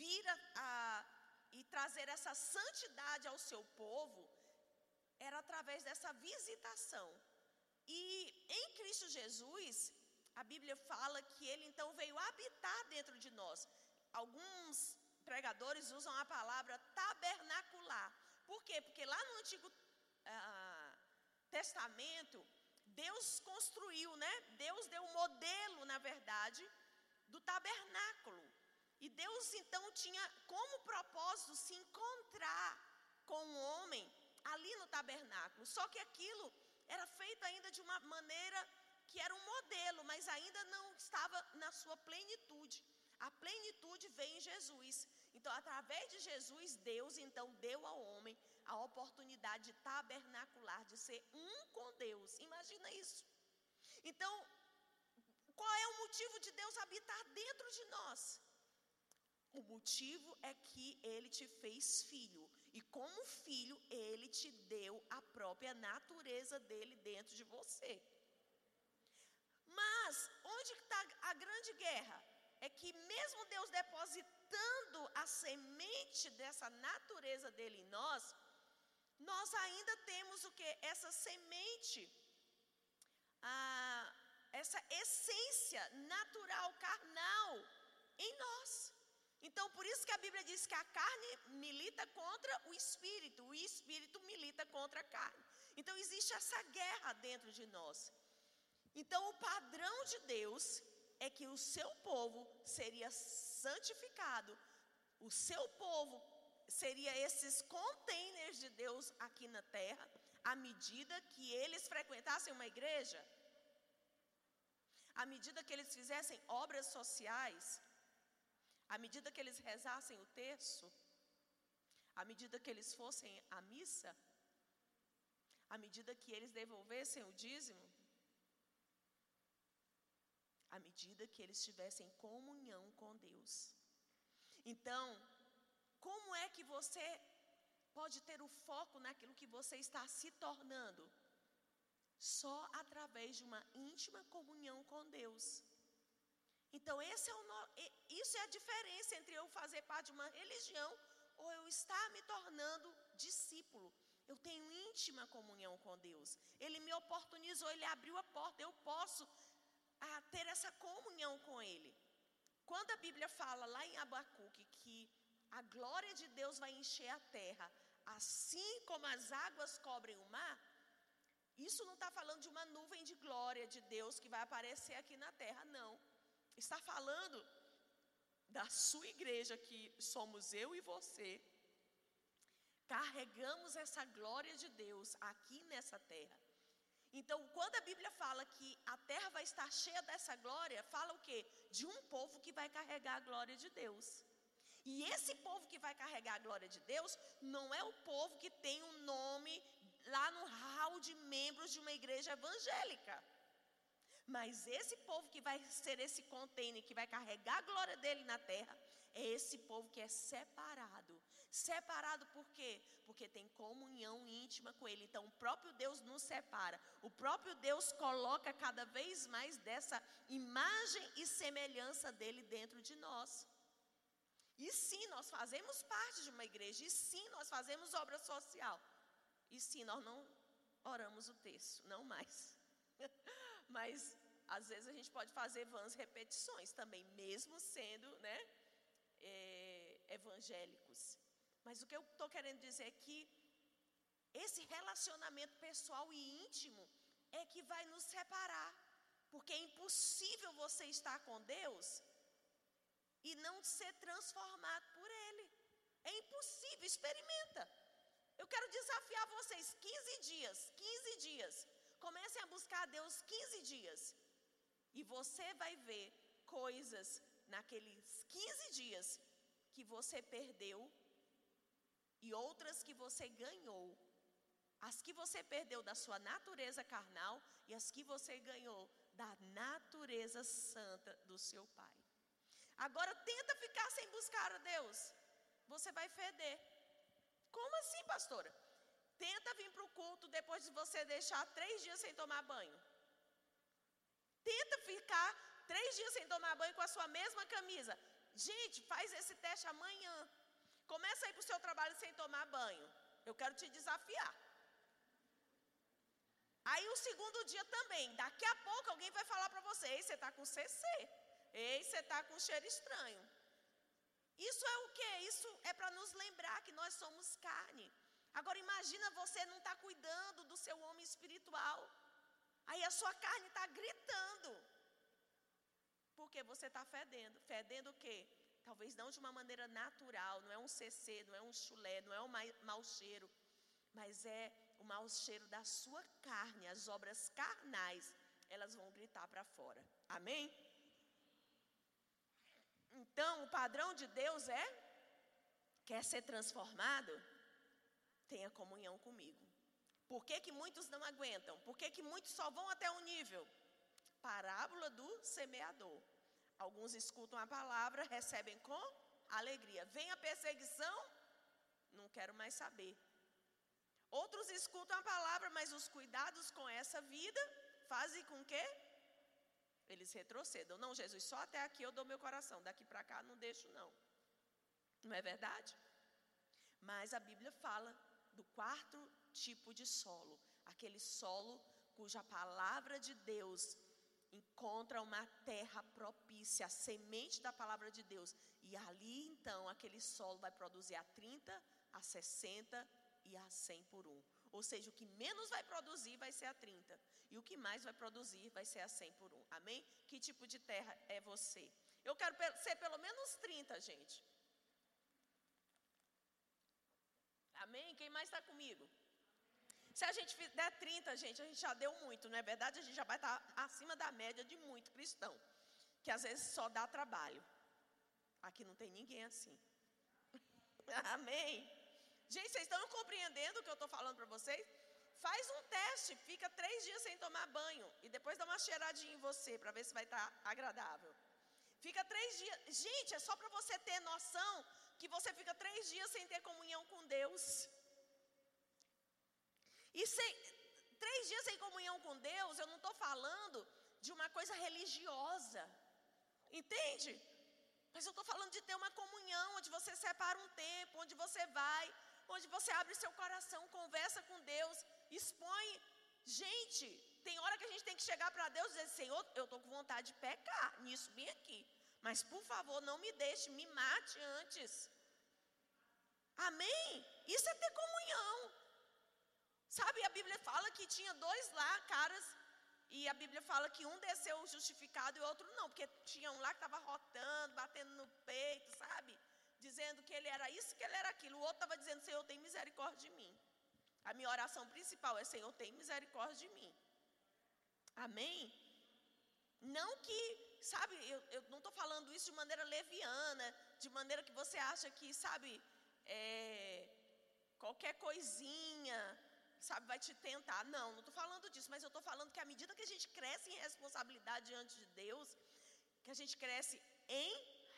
vir a, a, e trazer essa santidade ao seu povo era através dessa visitação. E em Cristo Jesus, a Bíblia fala que ele então veio habitar dentro de nós. Alguns pregadores usam a palavra tabernacular. Por quê? Porque lá no Antigo ah, Testamento, Deus construiu, né? Deus deu um modelo, na verdade, do tabernáculo. E Deus então tinha como propósito se encontrar com o homem ali no tabernáculo. Só que aquilo era feito ainda de uma maneira que era um modelo, mas ainda não estava na sua plenitude. A plenitude vem em Jesus. Então, através de Jesus, Deus então deu ao homem a oportunidade de tabernacular, de ser um com Deus. Imagina isso. Então, qual é o motivo de Deus habitar dentro de nós? O motivo é que ele te fez filho. E como filho, ele te deu a própria natureza dele dentro de você. Mas, onde está a grande guerra? É que mesmo Deus depositando a semente dessa natureza dele em nós, nós ainda temos o que? Essa semente, essa essência natural, carnal, em nós. Então, por isso que a Bíblia diz que a carne milita contra o espírito, o espírito milita contra a carne. Então, existe essa guerra dentro de nós. Então, o padrão de Deus é que o seu povo seria santificado, o seu povo seria esses containers de Deus aqui na terra, à medida que eles frequentassem uma igreja, à medida que eles fizessem obras sociais, à medida que eles rezassem o terço, à medida que eles fossem à missa, à medida que eles devolvessem o dízimo, à medida que eles tivessem comunhão com Deus. Então, como é que você pode ter o foco naquilo que você está se tornando? Só através de uma íntima comunhão com Deus. Então, é o, isso é a diferença entre eu fazer parte de uma religião ou eu estar me tornando discípulo. Eu tenho íntima comunhão com Deus. Ele me oportunizou, ele abriu a porta. Eu posso a ter essa comunhão com Ele. Quando a Bíblia fala lá em Abacuque que a glória de Deus vai encher a terra, assim como as águas cobrem o mar, isso não está falando de uma nuvem de glória de Deus que vai aparecer aqui na terra, não. Está falando da sua igreja, que somos eu e você, carregamos essa glória de Deus aqui nessa terra. Então, quando a Bíblia fala que a terra vai estar cheia dessa glória, fala o quê? De um povo que vai carregar a glória de Deus. E esse povo que vai carregar a glória de Deus não é o povo que tem um nome lá no hall de membros de uma igreja evangélica. Mas esse povo que vai ser esse container, que vai carregar a glória dele na terra, é esse povo que é separado. Separado por quê? Porque tem comunhão íntima com Ele. Então, o próprio Deus nos separa. O próprio Deus coloca cada vez mais dessa imagem e semelhança dele dentro de nós. E sim, nós fazemos parte de uma igreja. E sim, nós fazemos obra social. E sim, nós não oramos o texto, não mais. Mas às vezes a gente pode fazer vãs repetições também, mesmo sendo né, é, evangélicos. Mas o que eu estou querendo dizer é que esse relacionamento pessoal e íntimo é que vai nos separar. Porque é impossível você estar com Deus e não ser transformado por Ele. É impossível, experimenta. Eu quero desafiar vocês 15 dias, 15 dias. Comecem a buscar a Deus 15 dias. E você vai ver coisas naqueles 15 dias que você perdeu e outras que você ganhou. As que você perdeu da sua natureza carnal e as que você ganhou da natureza santa do seu Pai. Agora tenta ficar sem buscar a Deus. Você vai feder. Como assim, pastora? Tenta vir para o culto depois de você deixar três dias sem tomar banho. Tenta ficar três dias sem tomar banho com a sua mesma camisa. Gente, faz esse teste amanhã. Começa a ir para o seu trabalho sem tomar banho. Eu quero te desafiar. Aí o segundo dia também. Daqui a pouco alguém vai falar para você: Ei, você está com CC. Ei, você está com cheiro estranho. Isso é o que? Isso é para nos lembrar que nós somos carne. Agora imagina você não estar tá cuidando do seu homem espiritual. Aí a sua carne está gritando. Porque você está fedendo. Fedendo o quê? Talvez não de uma maneira natural, não é um CC, não é um chulé, não é um mau cheiro, mas é o mau cheiro da sua carne, as obras carnais, elas vão gritar para fora. Amém? Então, o padrão de Deus é: quer ser transformado? Tenha comunhão comigo. Por que, que muitos não aguentam? Por que, que muitos só vão até um nível? Parábola do semeador. Alguns escutam a palavra, recebem com alegria. Vem a perseguição, não quero mais saber. Outros escutam a palavra, mas os cuidados com essa vida fazem com que eles retrocedam. Não, Jesus, só até aqui eu dou meu coração, daqui para cá não deixo não. Não é verdade? Mas a Bíblia fala do quarto tipo de solo, aquele solo cuja palavra de Deus encontra uma terra propícia, a semente da palavra de Deus. E ali então aquele solo vai produzir a 30, a 60 e a 100 por um. Ou seja, o que menos vai produzir vai ser a 30. E o que mais vai produzir vai ser a 100 por um. Amém? Que tipo de terra é você? Eu quero ser pelo menos 30, gente. Amém? Quem mais está comigo? Se a gente der 30, gente, a gente já deu muito, não é verdade? A gente já vai estar acima da média de muito cristão, que às vezes só dá trabalho. Aqui não tem ninguém assim. Amém? Gente, vocês estão compreendendo o que eu estou falando para vocês? Faz um teste, fica três dias sem tomar banho e depois dá uma cheiradinha em você para ver se vai estar tá agradável. Fica três dias. Gente, é só para você ter noção que você fica três dias sem ter comunhão com Deus. E sem, três dias sem comunhão com Deus, eu não estou falando de uma coisa religiosa. Entende? Mas eu estou falando de ter uma comunhão, onde você separa um tempo, onde você vai, onde você abre seu coração, conversa com Deus, expõe. Gente, tem hora que a gente tem que chegar para Deus e dizer: Senhor, eu estou com vontade de pecar nisso, bem aqui. Mas por favor, não me deixe, me mate antes. Amém? Isso é ter comunhão. Sabe, a Bíblia fala que tinha dois lá, caras, e a Bíblia fala que um desceu justificado e o outro não, porque tinha um lá que estava rotando, batendo no peito, sabe? Dizendo que ele era isso, que ele era aquilo. O outro estava dizendo, Senhor, tem misericórdia de mim. A minha oração principal é, Senhor, tem misericórdia de mim. Amém? Não que, sabe, eu, eu não estou falando isso de maneira leviana, de maneira que você acha que, sabe, é, qualquer coisinha, sabe, vai te tentar. Não, não estou falando disso, mas eu estou falando que à medida que a gente cresce em responsabilidade diante de Deus, que a gente cresce em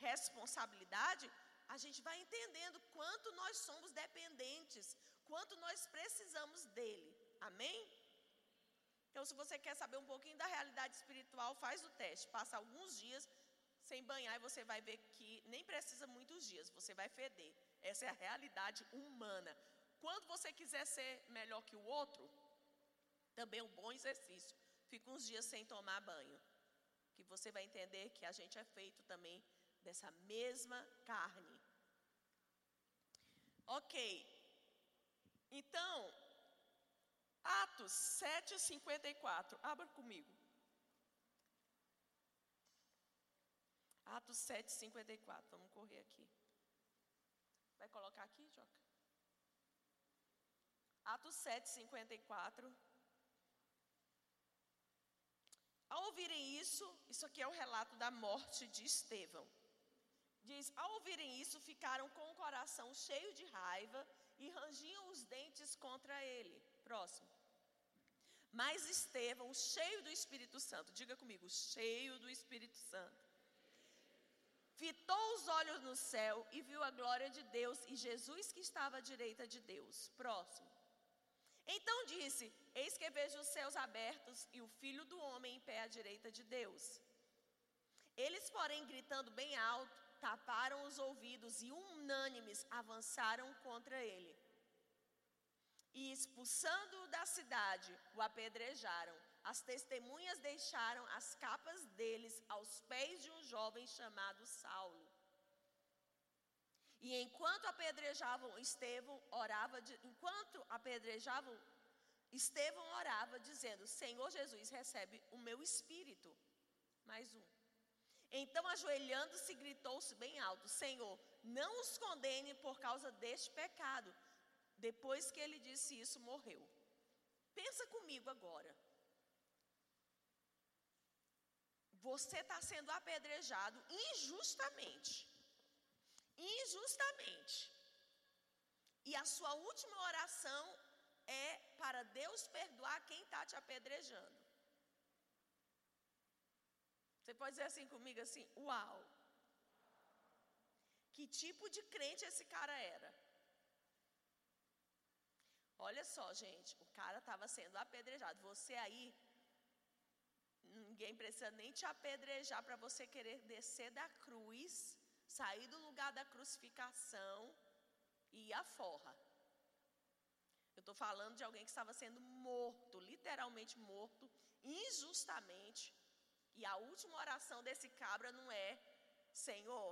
responsabilidade, a gente vai entendendo quanto nós somos dependentes, quanto nós precisamos dele. Amém? Então, se você quer saber um pouquinho da realidade espiritual, faz o teste. Passa alguns dias sem banhar e você vai ver que nem precisa muitos dias, você vai feder. Essa é a realidade humana. Quando você quiser ser melhor que o outro, também é um bom exercício. Fica uns dias sem tomar banho, que você vai entender que a gente é feito também dessa mesma carne. Ok. Então, Atos 7:54. Abra comigo. Atos 7:54. Vamos correr aqui. Vai colocar aqui, Joca? Atos 7:54. Ao ouvirem isso, isso aqui é o relato da morte de Estevão. Diz: Ao ouvirem isso, ficaram com o coração cheio de raiva e rangiam os dentes contra ele. Próximo. Mas Estevão, cheio do Espírito Santo, diga comigo, cheio do Espírito Santo, fitou os olhos no céu e viu a glória de Deus e Jesus que estava à direita de Deus. Próximo. Então disse: Eis que vejo os céus abertos e o filho do homem em pé à direita de Deus. Eles, porém, gritando bem alto, taparam os ouvidos e, unânimes, avançaram contra ele. E, expulsando-o da cidade, o apedrejaram. As testemunhas deixaram as capas deles aos pés de um jovem chamado Saulo. E enquanto apedrejavam Estevão, orava, de, enquanto apedrejavam, Estevão orava, dizendo: Senhor Jesus, recebe o meu espírito. Mais um. Então, ajoelhando-se, gritou-se bem alto: Senhor, não os condene por causa deste pecado. Depois que ele disse isso, morreu. Pensa comigo agora. Você está sendo apedrejado injustamente. Injustamente. E a sua última oração é para Deus perdoar quem está te apedrejando. Você pode dizer assim comigo assim: Uau! Que tipo de crente esse cara era? Olha só, gente, o cara estava sendo apedrejado. Você aí, ninguém precisa nem te apedrejar para você querer descer da cruz, sair do lugar da crucificação e ir à forra. Eu estou falando de alguém que estava sendo morto, literalmente morto, injustamente. E a última oração desse cabra não é: Senhor,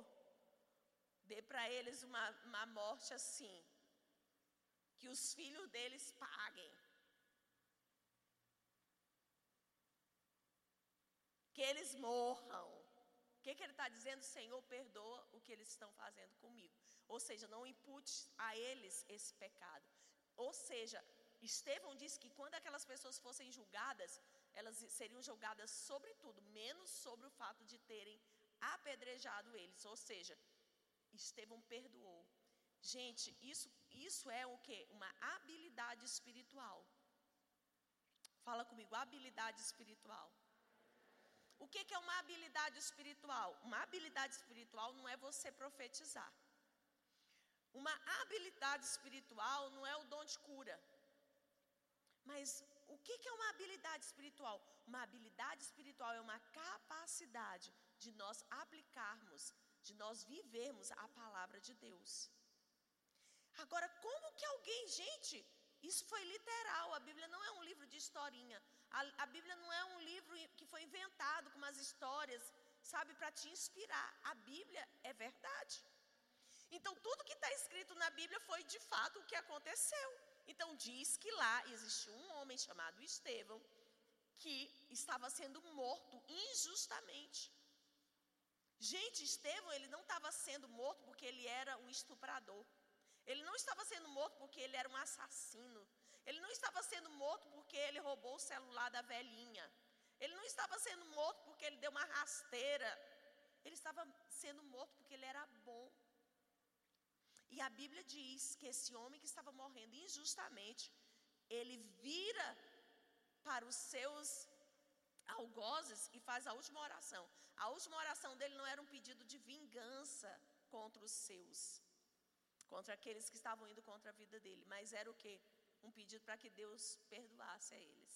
dê para eles uma, uma morte assim, que os filhos deles paguem. Que eles morram. Que, que ele está dizendo? Senhor, perdoa o que eles estão fazendo comigo. Ou seja, não impute a eles esse pecado. Ou seja, Estevão disse que quando aquelas pessoas fossem julgadas, elas seriam julgadas sobre tudo, menos sobre o fato de terem apedrejado eles. Ou seja, Estevão perdoou. Gente, isso, isso é o que? Uma habilidade espiritual. Fala comigo, habilidade espiritual. O que, é uma habilidade espiritual? Uma habilidade espiritual não é você profetizar. Uma habilidade espiritual não é o dom de cura. Mas o que é uma habilidade espiritual? Uma habilidade espiritual é uma capacidade de nós aplicarmos, de nós vivermos a palavra de Deus. Agora, como que alguém, gente, isso foi literal, a Bíblia não é um livro de historinha, a, a Bíblia não é um livro que foi inventado com umas histórias, sabe, para te inspirar. A Bíblia é verdade. Então, tudo que está escrito na Bíblia foi de fato o que aconteceu. Então, diz que lá existiu um homem chamado Estevão que estava sendo morto injustamente. Gente, Estevão, ele não estava sendo morto porque ele era um estuprador. Ele não estava sendo morto porque ele era um assassino. Ele não estava sendo morto porque ele roubou o celular da velhinha. Ele não estava sendo morto porque ele deu uma rasteira. Ele estava sendo morto porque ele era bom. E a Bíblia diz que esse homem que estava morrendo injustamente, ele vira para os seus algozes e faz a última oração. A última oração dele não era um pedido de vingança contra os seus, contra aqueles que estavam indo contra a vida dele, mas era o que? Um pedido para que Deus perdoasse a eles.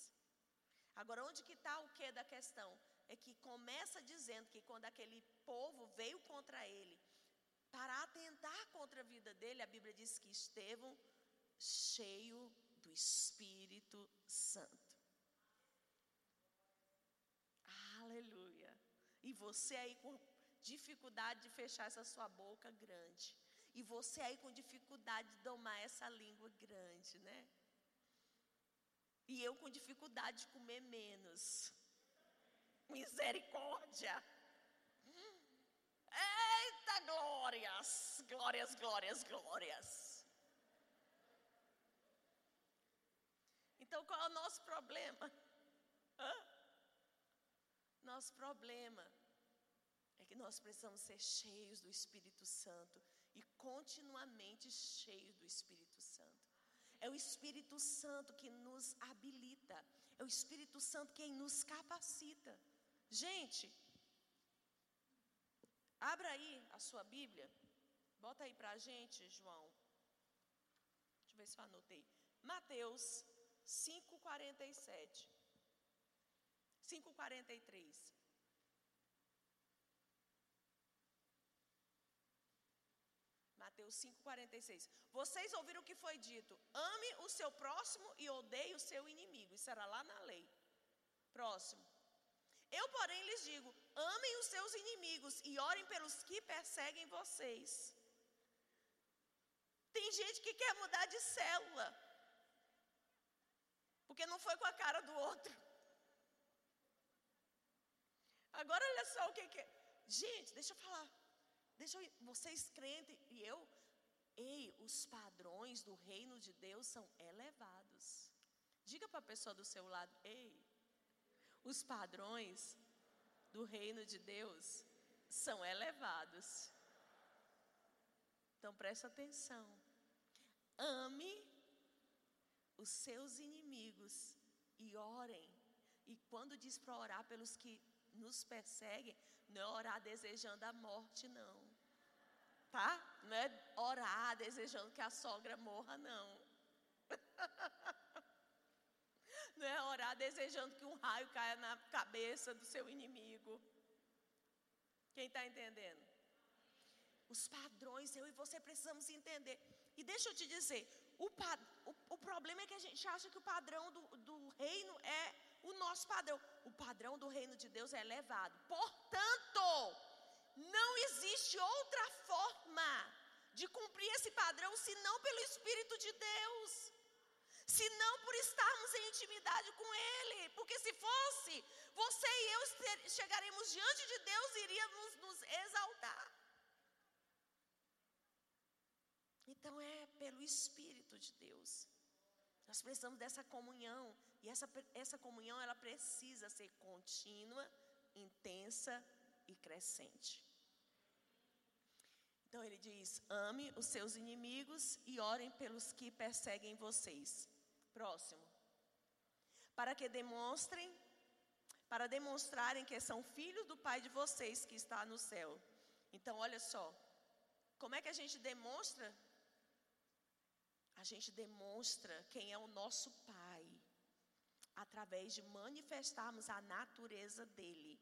Agora, onde que está o que da questão? É que começa dizendo que quando aquele povo veio contra ele, para atentar contra a vida dele, a Bíblia diz que Estevão, cheio do Espírito Santo. Aleluia. E você aí com dificuldade de fechar essa sua boca grande. E você aí com dificuldade de domar essa língua grande, né? E eu com dificuldade de comer menos. Misericórdia. Eita glórias, glórias, glórias, glórias. Então qual é o nosso problema? Hã? Nosso problema é que nós precisamos ser cheios do Espírito Santo e continuamente cheios do Espírito Santo. É o Espírito Santo que nos habilita, é o Espírito Santo quem nos capacita. Gente, abra aí a sua Bíblia, bota aí para a gente, João. Deixa eu ver se eu anotei. Mateus 5,47. 5,43. Mateus 5,46. Vocês ouviram o que foi dito: ame o seu próximo e odeie o seu inimigo. Isso era lá na lei. Próximo. Eu, porém, lhes digo: amem os seus inimigos e orem pelos que perseguem vocês. Tem gente que quer mudar de célula, porque não foi com a cara do outro. Agora olha só o que, que é. Gente, deixa eu falar. Deixa eu, vocês crentes e eu, ei, os padrões do reino de Deus são elevados. Diga para a pessoa do seu lado, ei, os padrões do reino de Deus são elevados. Então preste atenção. Ame os seus inimigos e orem. E quando diz para orar pelos que nos perseguem, não é orar desejando a morte, não. Tá? Não é orar desejando que a sogra morra, não. Não é orar desejando que um raio caia na cabeça do seu inimigo. Quem está entendendo? Os padrões, eu e você precisamos entender. E deixa eu te dizer, o, o, o problema é que a gente acha que o padrão do, do reino é o nosso padrão. O padrão do reino de Deus é elevado. Portanto, não existe outra forma de cumprir esse padrão senão pelo Espírito de Deus. Se não por estarmos em intimidade com Ele. Porque se fosse, você e eu chegaremos diante de Deus e iríamos nos exaltar. Então é pelo Espírito de Deus. Nós precisamos dessa comunhão. E essa, essa comunhão ela precisa ser contínua, intensa e crescente. Então ele diz: ame os seus inimigos e orem pelos que perseguem vocês. Próximo. Para que demonstrem, para demonstrarem que são filhos do Pai de vocês que está no céu. Então, olha só. Como é que a gente demonstra? A gente demonstra quem é o nosso Pai através de manifestarmos a natureza dele.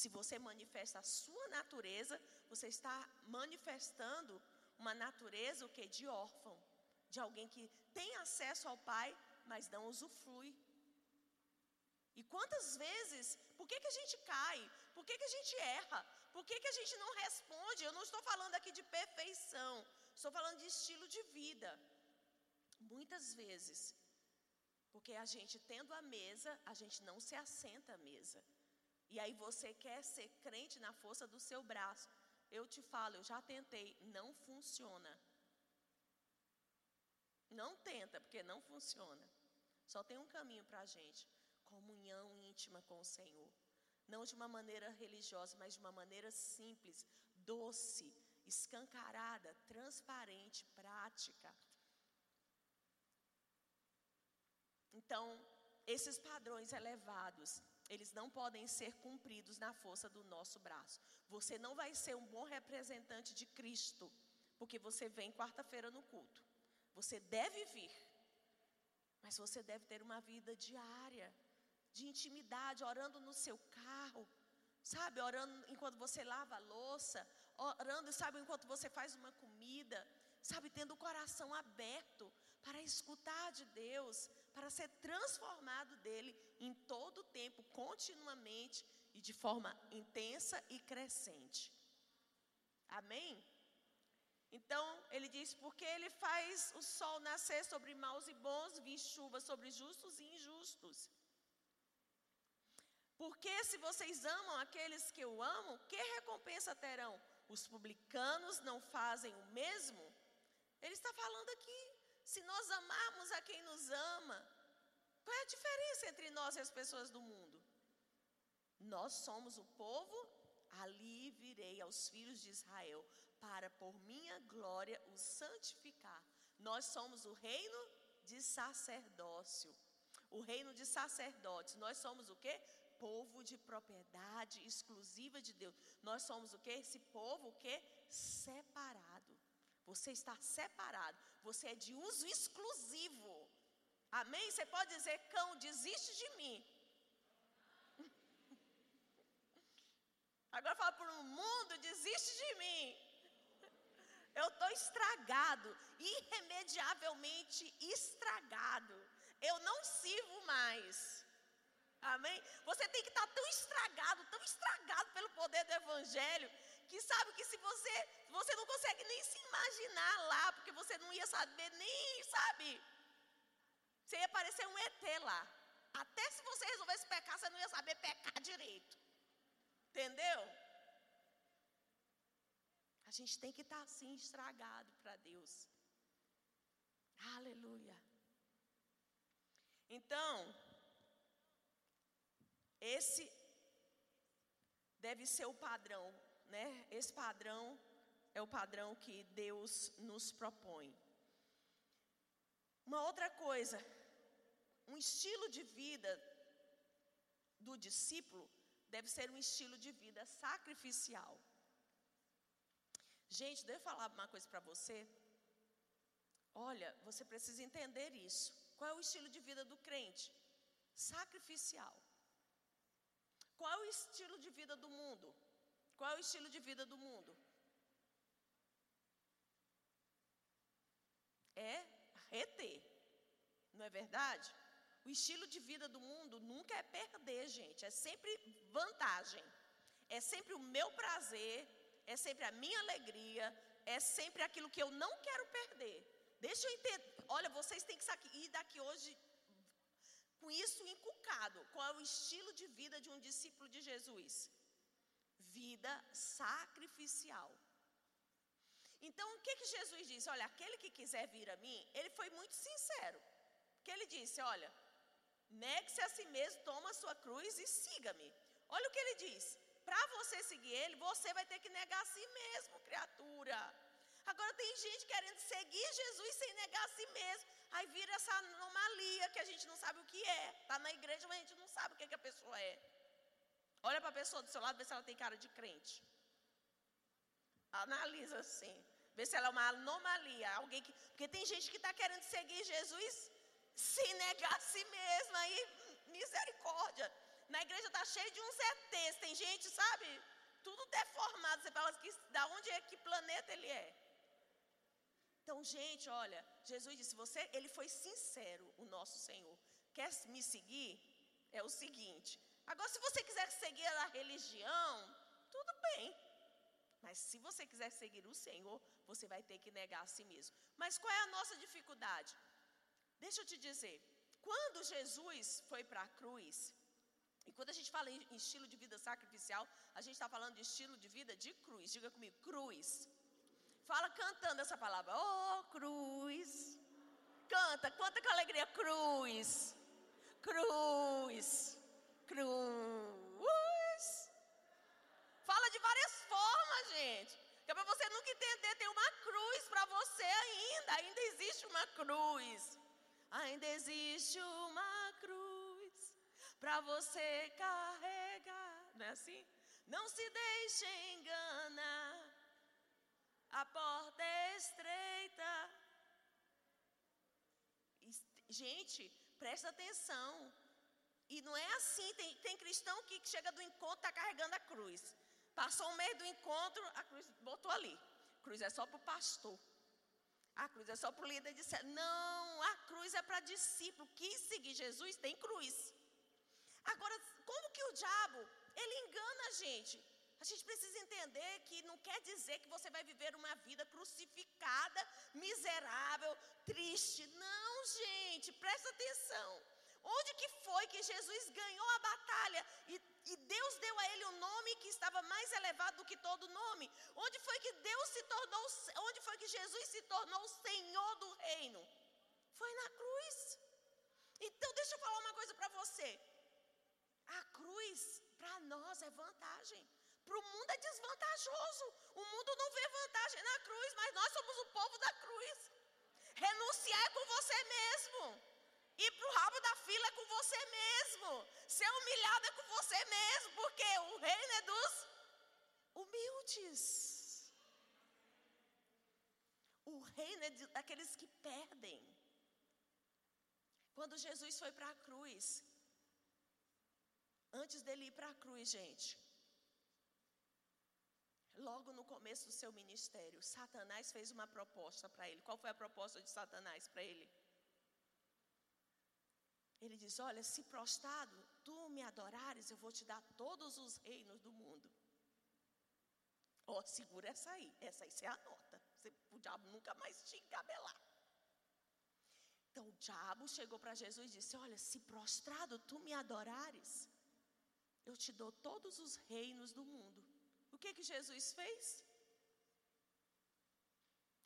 Se você manifesta a sua natureza, você está manifestando uma natureza o que de órfão, de alguém que tem acesso ao Pai, mas não usufrui. E quantas vezes, por que, que a gente cai? Por que, que a gente erra? Por que, que a gente não responde? Eu não estou falando aqui de perfeição, estou falando de estilo de vida. Muitas vezes porque a gente tendo a mesa, a gente não se assenta à mesa. E aí você quer ser crente na força do seu braço. Eu te falo, eu já tentei, não funciona. Não tenta, porque não funciona. Só tem um caminho para a gente: comunhão íntima com o Senhor. Não de uma maneira religiosa, mas de uma maneira simples, doce, escancarada, transparente, prática. Então, esses padrões elevados, eles não podem ser cumpridos na força do nosso braço. Você não vai ser um bom representante de Cristo, porque você vem quarta-feira no culto. Você deve vir, mas você deve ter uma vida diária, de intimidade, orando no seu carro, sabe? Orando enquanto você lava a louça, orando, sabe, enquanto você faz uma comida, sabe, tendo o coração aberto para escutar de Deus, para ser transformado dele em todo o tempo, continuamente e de forma intensa e crescente. Amém? Então, ele diz: porque ele faz o sol nascer sobre maus e bons, vir chuva sobre justos e injustos. Porque se vocês amam aqueles que eu amo, que recompensa terão? Os publicanos não fazem o mesmo? Ele está falando aqui, se nós amarmos a quem nos ama, qual é a diferença entre nós e as pessoas do mundo? Nós somos o povo, ali virei aos filhos de Israel, para por minha glória os santificar. Nós somos o reino de sacerdócio. O reino de sacerdotes. Nós somos o quê? Povo de propriedade exclusiva de Deus. Nós somos o quê? Esse povo o quê? Separado. Você está separado. Você é de uso exclusivo. Amém? Você pode dizer, cão, desiste de mim. Agora fala para o mundo, desiste de mim. Eu estou estragado, irremediavelmente estragado. Eu não sirvo mais. Amém? Você tem que estar tão estragado, tão estragado pelo poder do Evangelho, que sabe que se você, você não consegue nem se imaginar lá, porque você não ia saber nem, sabe? Você ia parecer um ET lá. Até se você resolvesse pecar, você não ia saber pecar direito. Entendeu? A gente tem que estar assim estragado para Deus. Aleluia. Então, esse deve ser o padrão, né? Esse padrão é o padrão que Deus nos propõe. Uma outra coisa, um estilo de vida do discípulo deve ser um estilo de vida sacrificial. Gente, deixa eu falar uma coisa para você. Olha, você precisa entender isso. Qual é o estilo de vida do crente? Sacrificial. Qual é o estilo de vida do mundo? Qual é o estilo de vida do mundo? É reter. Não é verdade? O estilo de vida do mundo nunca é perder, gente. É sempre vantagem. É sempre o meu prazer, é sempre a minha alegria, é sempre aquilo que eu não quero perder. Deixa eu entender. Olha, vocês têm que sair daqui hoje com isso inculcado. Qual é o estilo de vida de um discípulo de Jesus? Vida sacrificial. Então, o que, que Jesus disse? Olha, aquele que quiser vir a mim, ele foi muito sincero. Que ele disse: Olha, negue-se a si mesmo, toma a sua cruz e siga-me. Olha o que ele diz: para você seguir ele, você vai ter que negar a si mesmo, criatura. Agora tem gente querendo seguir Jesus sem negar a si mesmo. Aí vira essa anomalia que a gente não sabe o que é. Está na igreja, mas a gente não sabe o que, que a pessoa é. Olha para a pessoa do seu lado, vê se ela tem cara de crente. Analisa assim. Vê se ela é uma anomalia. Alguém que. Porque tem gente que está querendo seguir Jesus sem negar a si mesma. Aí, misericórdia. Na igreja está cheio de uns ETs. Tem gente, sabe? Tudo deformado. Você fala que da onde é que planeta ele é? Então, gente, olha, Jesus disse: você, ele foi sincero, o nosso Senhor. Quer me seguir? É o seguinte. Agora, se você quiser seguir a religião, tudo bem. Mas se você quiser seguir o Senhor, você vai ter que negar a si mesmo. Mas qual é a nossa dificuldade? Deixa eu te dizer, quando Jesus foi para a cruz, e quando a gente fala em estilo de vida sacrificial, a gente está falando de estilo de vida de cruz. Diga comigo, cruz. Fala cantando essa palavra. Oh, cruz. Canta, canta com alegria, cruz. Cruz. Cruz. Fala de várias formas, gente. Que é para você nunca entender, tem uma cruz para você ainda. Ainda existe uma cruz. ainda existe uma cruz para você carregar. Não é assim? Não se deixe enganar, a porta é estreita. Gente, presta atenção. E não é assim, tem, tem cristão que chega do encontro, está carregando a cruz. Passou um mês do encontro, a cruz botou ali. A cruz é só para o pastor. A cruz é só para o líder de célula. Não, a cruz é para discípulo. Quem seguir Jesus tem cruz. Agora, como que o diabo, ele engana a gente? A gente precisa entender que não quer dizer que você vai viver uma vida crucificada, miserável, triste. Não, gente, presta atenção. Onde que foi que Jesus ganhou a batalha e, e, Deus deu a ele um nome que estava mais elevado do que todo nome? Onde foi que Deus se tornou, onde foi que Jesus se tornou o Senhor do reino? Foi na cruz. Então deixa eu falar uma coisa para você. A cruz para nós é vantagem. Para o mundo é desvantajoso. O mundo não vê vantagem na cruz, mas nós somos o povo da cruz. Renunciar é com você mesmo. Ir para o rabo da fila é com você mesmo. Ser humilhado é com você mesmo, porque o reino é dos humildes. O reino é daqueles que perdem. Quando Jesus foi para a cruz, antes dele ir para a cruz, gente, logo no começo do seu ministério, Satanás fez uma proposta para ele. Qual foi a proposta de Satanás para ele? Ele diz: Olha, se prostrado tu me adorares, eu vou te dar todos os reinos do mundo. Ó, oh, segura essa aí, essa aí você anota. Você, o diabo nunca mais te encabelar. Então o diabo chegou para Jesus e disse: Olha, se prostrado tu me adorares, eu te dou todos os reinos do mundo. O que que Jesus fez?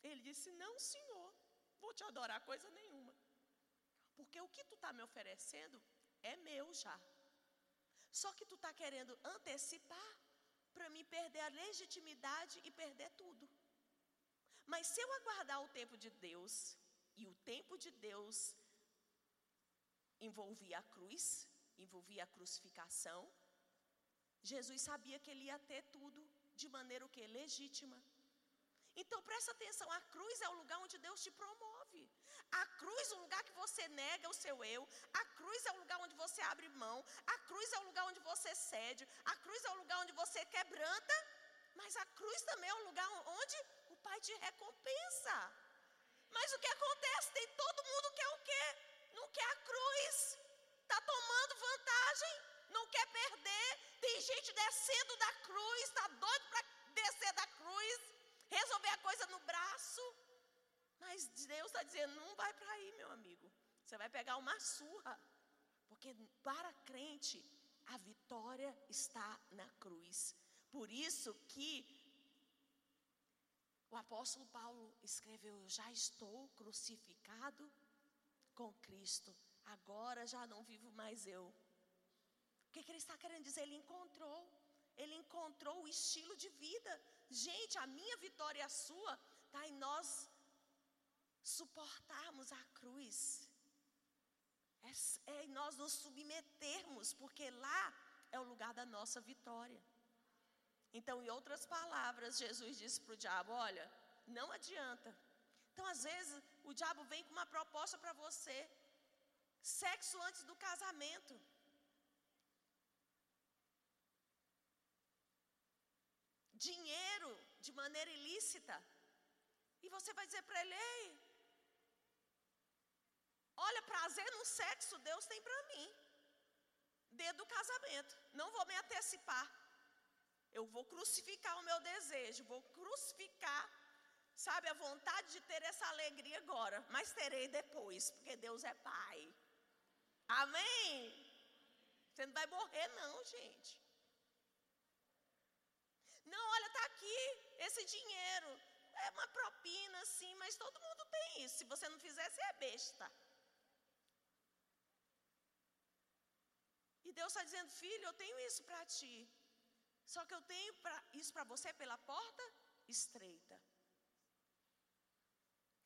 Ele disse: Não, Senhor, vou te adorar coisa nenhuma. Porque o que tu está me oferecendo é meu já. Só que tu está querendo antecipar para me perder a legitimidade e perder tudo. Mas se eu aguardar o tempo de Deus, e o tempo de Deus envolvia a cruz, envolvia a crucificação, Jesus sabia que ele ia ter tudo de maneira o que? Legítima. Então presta atenção, a cruz é o lugar onde Deus te promove. A cruz é o lugar que você nega o seu eu. A cruz é o lugar onde você abre mão. A cruz é o lugar onde você cede. A cruz é o lugar onde você quebranta. Mas a cruz também é o lugar onde o Pai te recompensa. Mas o que acontece? Tem todo mundo que quer o quê? Não quer a cruz. Está tomando vantagem. Não quer perder. Tem gente descendo da cruz. Está doido para descer da cruz. Resolver a coisa no braço. Mas Deus está dizendo: não vai para aí, meu amigo. Você vai pegar uma surra. Porque para crente, a vitória está na cruz. Por isso que o apóstolo Paulo escreveu: Eu já estou crucificado com Cristo. Agora já não vivo mais eu. O que, que ele está querendo dizer? Ele encontrou. Ele encontrou o estilo de vida. Gente, a minha vitória e a sua está em nós suportarmos a cruz, é, é nós nos submetermos, porque lá é o lugar da nossa vitória. Então, em outras palavras, Jesus disse para o diabo: Olha, não adianta. Então, às vezes, o diabo vem com uma proposta para você: sexo antes do casamento. Dinheiro de maneira ilícita. E você vai dizer para ele: Ei, Olha, prazer no sexo Deus tem para mim. Dentro do casamento. Não vou me antecipar. Eu vou crucificar o meu desejo, vou crucificar, sabe, a vontade de ter essa alegria agora, mas terei depois, porque Deus é Pai. Amém? Você não vai morrer, não, gente. Não, olha, tá aqui esse dinheiro. É uma propina, sim, mas todo mundo tem isso. Se você não fizer, você é besta. E Deus está dizendo, filho, eu tenho isso para ti. Só que eu tenho pra, isso para você pela porta estreita.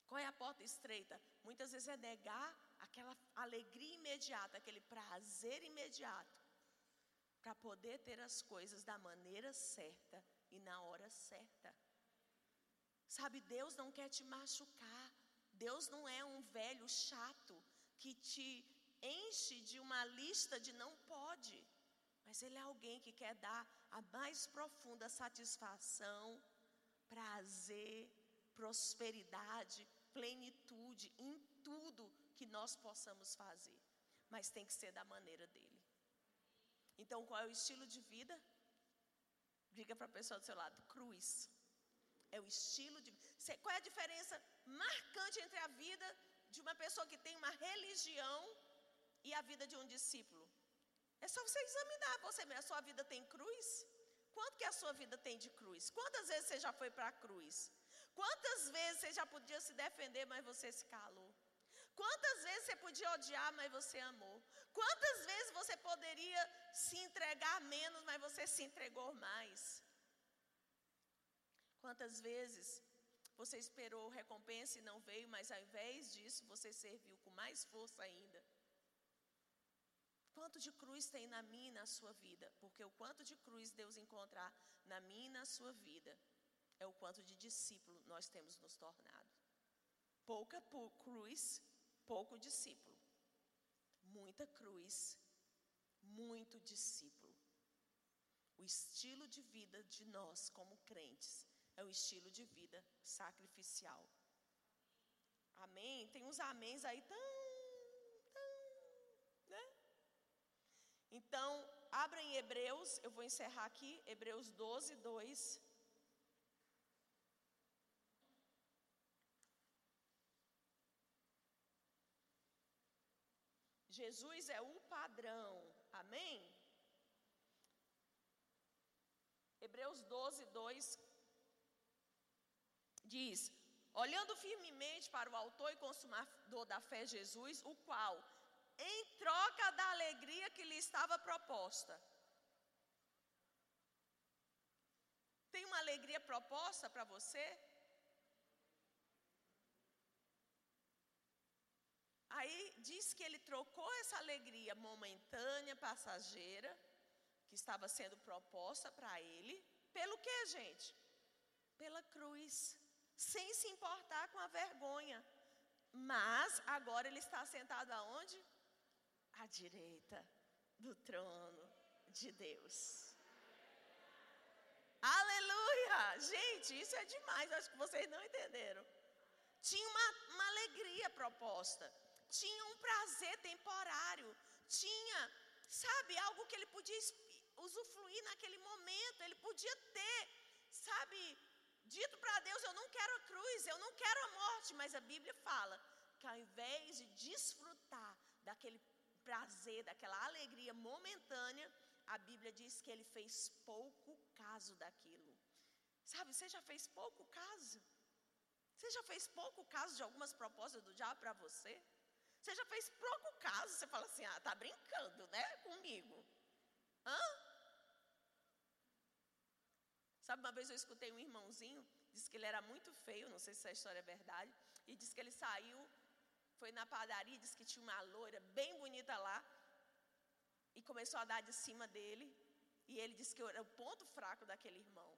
Qual é a porta estreita? Muitas vezes é negar aquela alegria imediata, aquele prazer imediato, para poder ter as coisas da maneira certa e na hora certa. Sabe, Deus não quer te machucar. Deus não é um velho chato que te enche de uma lista de não pode. Mas Ele é alguém que quer dar a mais profunda satisfação, prazer, prosperidade, plenitude em tudo que nós possamos fazer. Mas tem que ser da maneira dele. Então, qual é o estilo de vida? Diga para a pessoa do seu lado: cruz. É o estilo de. Qual é a diferença marcante entre a vida de uma pessoa que tem uma religião e a vida de um discípulo? É só você examinar você mesmo. A sua vida tem cruz? Quanto que a sua vida tem de cruz? Quantas vezes você já foi para a cruz? Quantas vezes você já podia se defender, mas você se calou? Quantas vezes você podia odiar, mas você amou? Quantas vezes você poderia se entregar menos, mas você se entregou mais? Quantas vezes você esperou recompensa e não veio, mas ao invés disso você serviu com mais força ainda? Quanto de cruz tem na minha e na sua vida? Porque o quanto de cruz Deus encontrar na minha e na sua vida é o quanto de discípulo nós temos nos tornado. Pouca cruz, pouco discípulo. Muita cruz, muito discípulo. O estilo de vida de nós, como crentes, é o estilo de vida sacrificial. Amém? Tem uns améns aí tão, né? Então, abra em Hebreus, eu vou encerrar aqui, Hebreus 12, 2. Jesus é o padrão, amém? Hebreus 12, 2 diz: Olhando firmemente para o Autor e Consumador da fé, Jesus, o qual, em troca da alegria que lhe estava proposta. Tem uma alegria proposta para você? Aí diz que ele trocou essa alegria momentânea, passageira, que estava sendo proposta para ele, pelo que, gente? Pela cruz, sem se importar com a vergonha. Mas agora ele está sentado aonde? À direita do trono de Deus. Aleluia! Gente, isso é demais, acho que vocês não entenderam. Tinha uma, uma alegria proposta, tinha um prazer temporário, tinha, sabe, algo que ele podia usufruir naquele momento, ele podia ter, sabe, dito para Deus: Eu não quero a cruz, eu não quero a morte, mas a Bíblia fala que ao invés de desfrutar daquele prazer, daquela alegria momentânea, a Bíblia diz que ele fez pouco caso daquilo. Sabe, você já fez pouco caso? Você já fez pouco caso de algumas propostas do diabo para você? Você já fez pouco caso? Você fala assim: ah, tá brincando, né, comigo? Hã? Sabe, uma vez eu escutei um irmãozinho, disse que ele era muito feio, não sei se essa história é verdade, e disse que ele saiu foi na padaria, disse que tinha uma loira bem bonita lá. E começou a dar de cima dele. E ele disse que era o ponto fraco daquele irmão.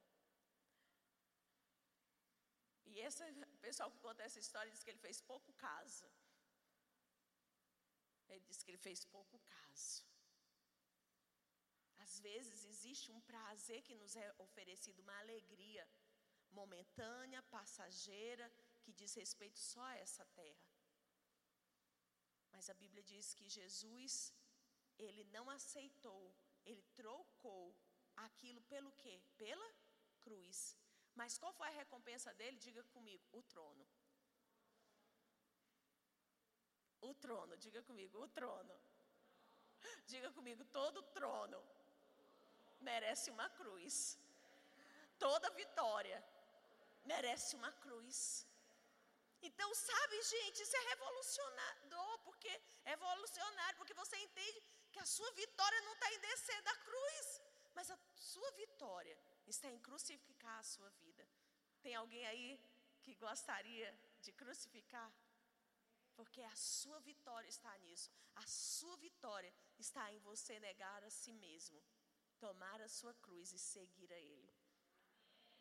E esse pessoal que conta essa história diz que ele fez pouco caso. Ele disse que ele fez pouco caso. Às vezes existe um prazer que nos é oferecido, uma alegria momentânea, passageira, que diz respeito só a essa terra. Mas a Bíblia diz que Jesus, ele não aceitou, ele trocou aquilo pelo quê? Pela cruz. Mas qual foi a recompensa dele? Diga comigo, o trono. O trono, diga comigo, o trono. Diga comigo, todo trono merece uma cruz. Toda vitória merece uma cruz. Então, sabe, gente, isso é revolucionador, porque é revolucionário, porque você entende que a sua vitória não está em descer da cruz, mas a sua vitória está em crucificar a sua vida. Tem alguém aí que gostaria de crucificar? porque a sua vitória está nisso. A sua vitória está em você negar a si mesmo, tomar a sua cruz e seguir a Ele.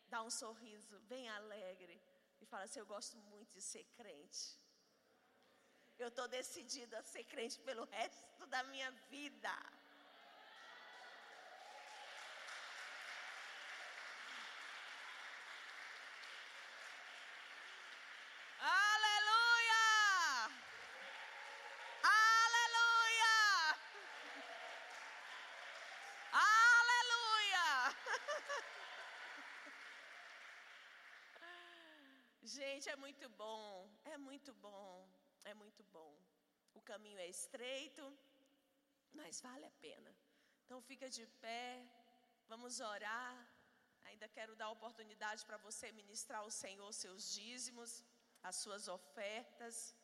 Dá um sorriso bem alegre e fala assim: Eu gosto muito de ser crente. Eu estou decidida a ser crente pelo resto da minha vida. Gente, é muito bom, é muito bom, é muito bom. O caminho é estreito, mas vale a pena. Então fica de pé, vamos orar. Ainda quero dar oportunidade para você ministrar ao Senhor seus dízimos, as suas ofertas.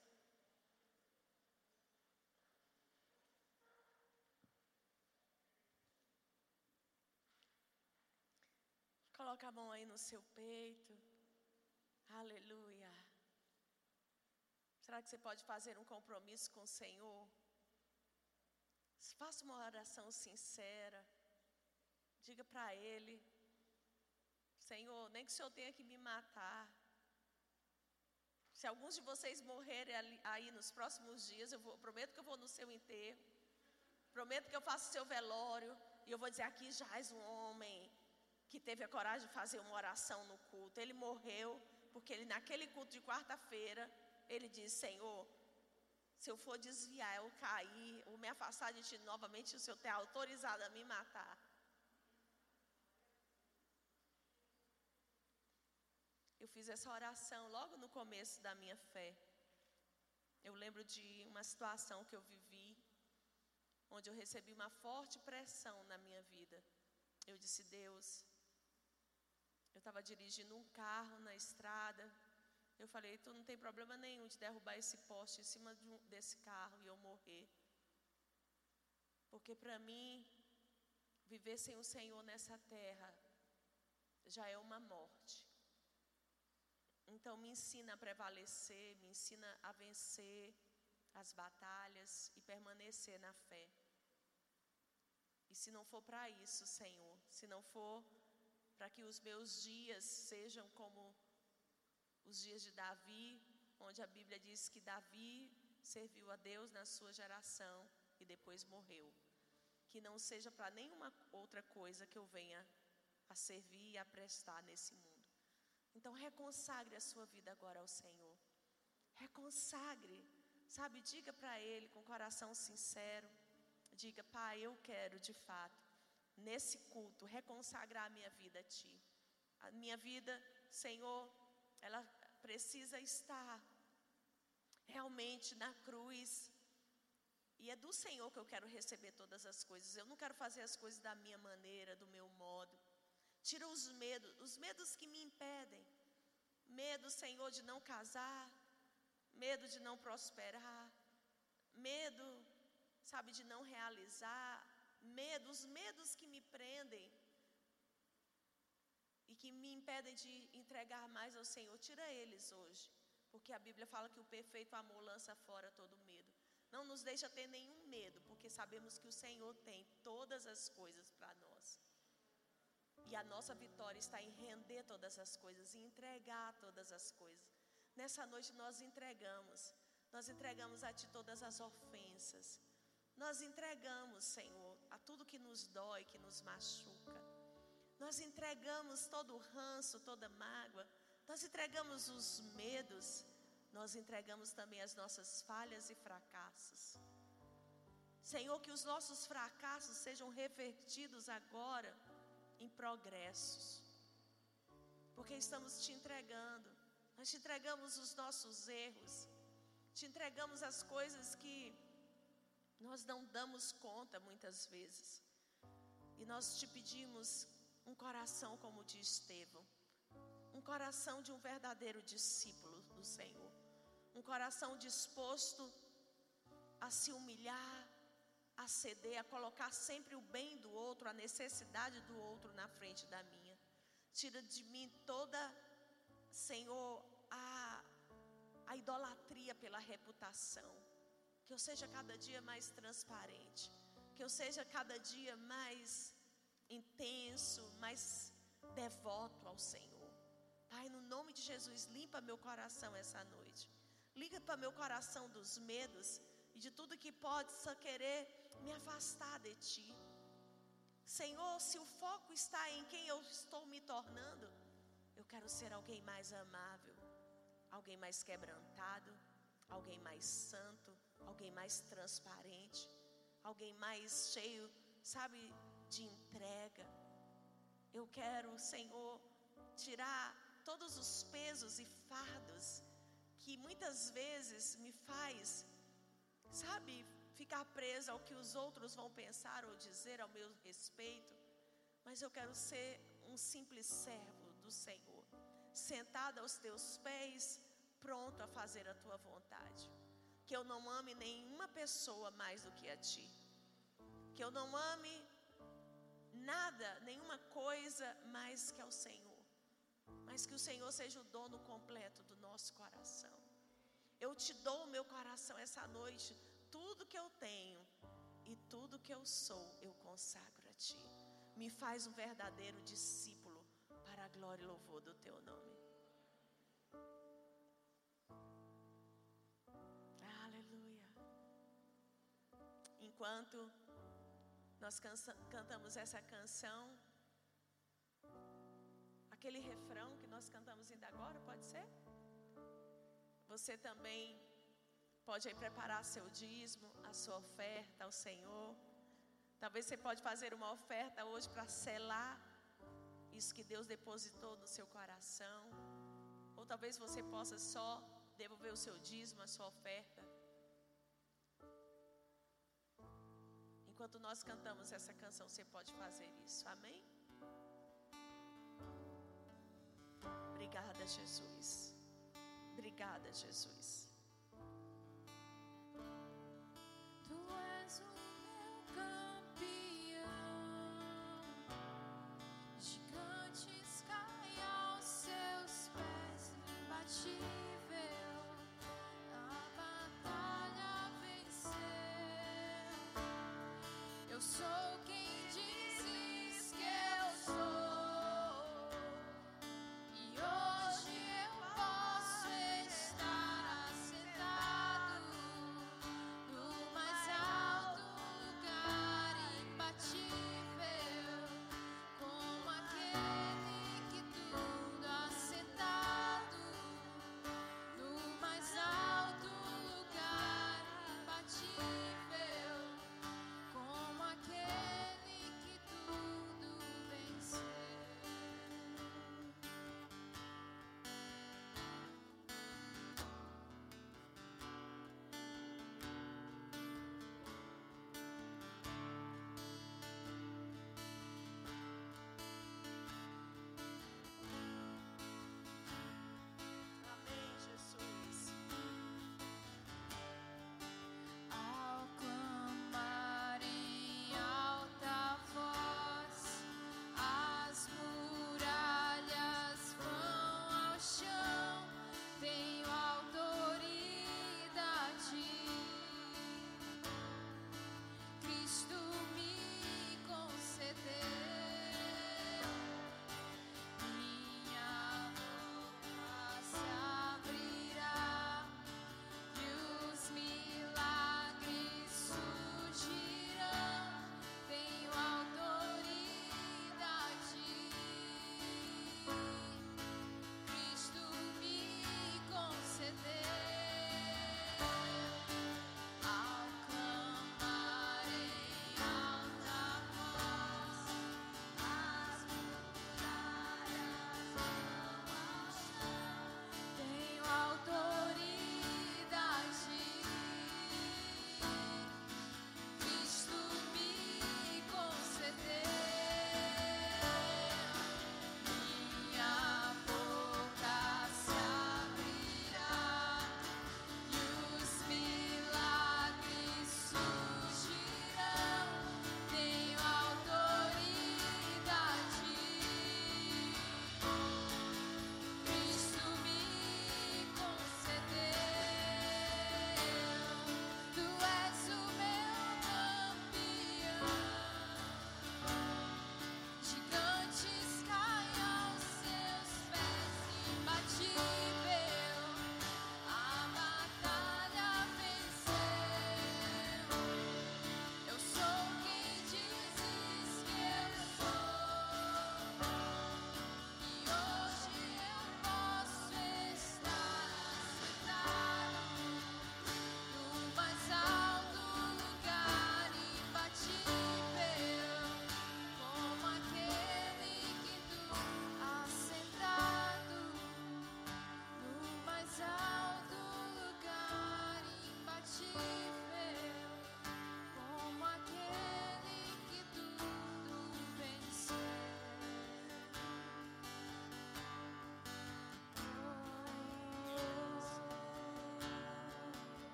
Coloca a mão aí no seu peito. Aleluia. Será que você pode fazer um compromisso com o Senhor? Faça uma oração sincera. Diga para Ele: Senhor, nem que o Senhor tenha que me matar. Se alguns de vocês morrerem ali, aí nos próximos dias, eu vou, prometo que eu vou no seu enterro. Prometo que eu faço o seu velório. E eu vou dizer: aqui jaz um homem que teve a coragem de fazer uma oração no culto. Ele morreu porque ele naquele culto de quarta-feira, ele diz: Senhor, se eu for desviar, eu cair, ou me afastar de ti novamente, o Senhor tem autorizado a me matar. Eu fiz essa oração logo no começo da minha fé. Eu lembro de uma situação que eu vivi, onde eu recebi uma forte pressão na minha vida. Eu disse: Deus, eu estava dirigindo um carro na estrada. Eu falei: Tu não tem problema nenhum de derrubar esse poste em cima de um, desse carro e eu morrer. Porque para mim, viver sem o Senhor nessa terra já é uma morte. Então, me ensina a prevalecer, me ensina a vencer as batalhas e permanecer na fé. E se não for para isso, Senhor, se não for para que os meus dias sejam como os dias de Davi, onde a Bíblia diz que Davi serviu a Deus na sua geração e depois morreu. Que não seja para nenhuma outra coisa que eu venha a servir e a prestar nesse mundo. Então, reconsagre a sua vida agora ao Senhor. Reconsagre, sabe? Diga para Ele com coração sincero. Diga, Pai, eu quero de fato nesse culto, reconsagrar a minha vida a Ti. A minha vida, Senhor, ela precisa estar realmente na cruz. E é do Senhor que eu quero receber todas as coisas. Eu não quero fazer as coisas da minha maneira, do meu modo. Tira os medos, os medos que me impedem. Medo, Senhor, de não casar, medo de não prosperar, medo, sabe, de não realizar, medo, os medos que me prendem e que me impedem de entregar mais ao Senhor, tira eles hoje. Porque a Bíblia fala que o perfeito amor lança fora todo medo. Não nos deixa ter nenhum medo, porque sabemos que o Senhor tem todas as coisas para nós. E a nossa vitória está em render todas as coisas e entregar todas as coisas. Nessa noite nós entregamos, nós entregamos a Ti todas as ofensas, nós entregamos, Senhor, a tudo que nos dói, que nos machuca. Nós entregamos todo o ranço, toda mágoa. Nós entregamos os medos. Nós entregamos também as nossas falhas e fracassos. Senhor, que os nossos fracassos sejam revertidos agora em progressos. Porque estamos te entregando. Nós te entregamos os nossos erros. Te entregamos as coisas que nós não damos conta muitas vezes. E nós te pedimos um coração como de Estevão, um coração de um verdadeiro discípulo do Senhor, um coração disposto a se humilhar, a ceder, a colocar sempre o bem do outro, a necessidade do outro na frente da minha. Tira de mim toda, Senhor, a a idolatria pela reputação. Que eu seja cada dia mais transparente. Que eu seja cada dia mais intenso, mais devoto ao Senhor. Pai, no nome de Jesus, limpa meu coração essa noite. Limpa meu coração dos medos e de tudo que possa querer me afastar de Ti. Senhor, se o foco está em quem eu estou me tornando, eu quero ser alguém mais amável, alguém mais quebrantado, alguém mais santo, alguém mais transparente, alguém mais cheio, sabe, de entrega. Eu quero, Senhor, tirar todos os pesos e fardos que muitas vezes me faz, sabe, ficar presa ao que os outros vão pensar ou dizer ao meu respeito, mas eu quero ser um simples servo do Senhor, sentado aos teus pés, pronto a fazer a tua vontade. Que eu não ame nenhuma pessoa mais do que a ti. Que eu não ame nada, nenhuma coisa mais que ao Senhor. Mas que o Senhor seja o dono completo do nosso coração. Eu te dou o meu coração essa noite, tudo que eu tenho e tudo que eu sou, eu consagro a ti. Me faz um verdadeiro discípulo para a glória e louvor do teu nome. Enquanto nós cantamos essa canção, aquele refrão que nós cantamos ainda agora, pode ser? Você também pode aí preparar seu dízimo, a sua oferta ao Senhor. Talvez você pode fazer uma oferta hoje para selar isso que Deus depositou no seu coração. Ou talvez você possa só devolver o seu dízimo, a sua oferta. Enquanto nós cantamos essa canção, você pode fazer isso. Amém? Obrigada, Jesus. Obrigada, Jesus. Tu és o meu campeão,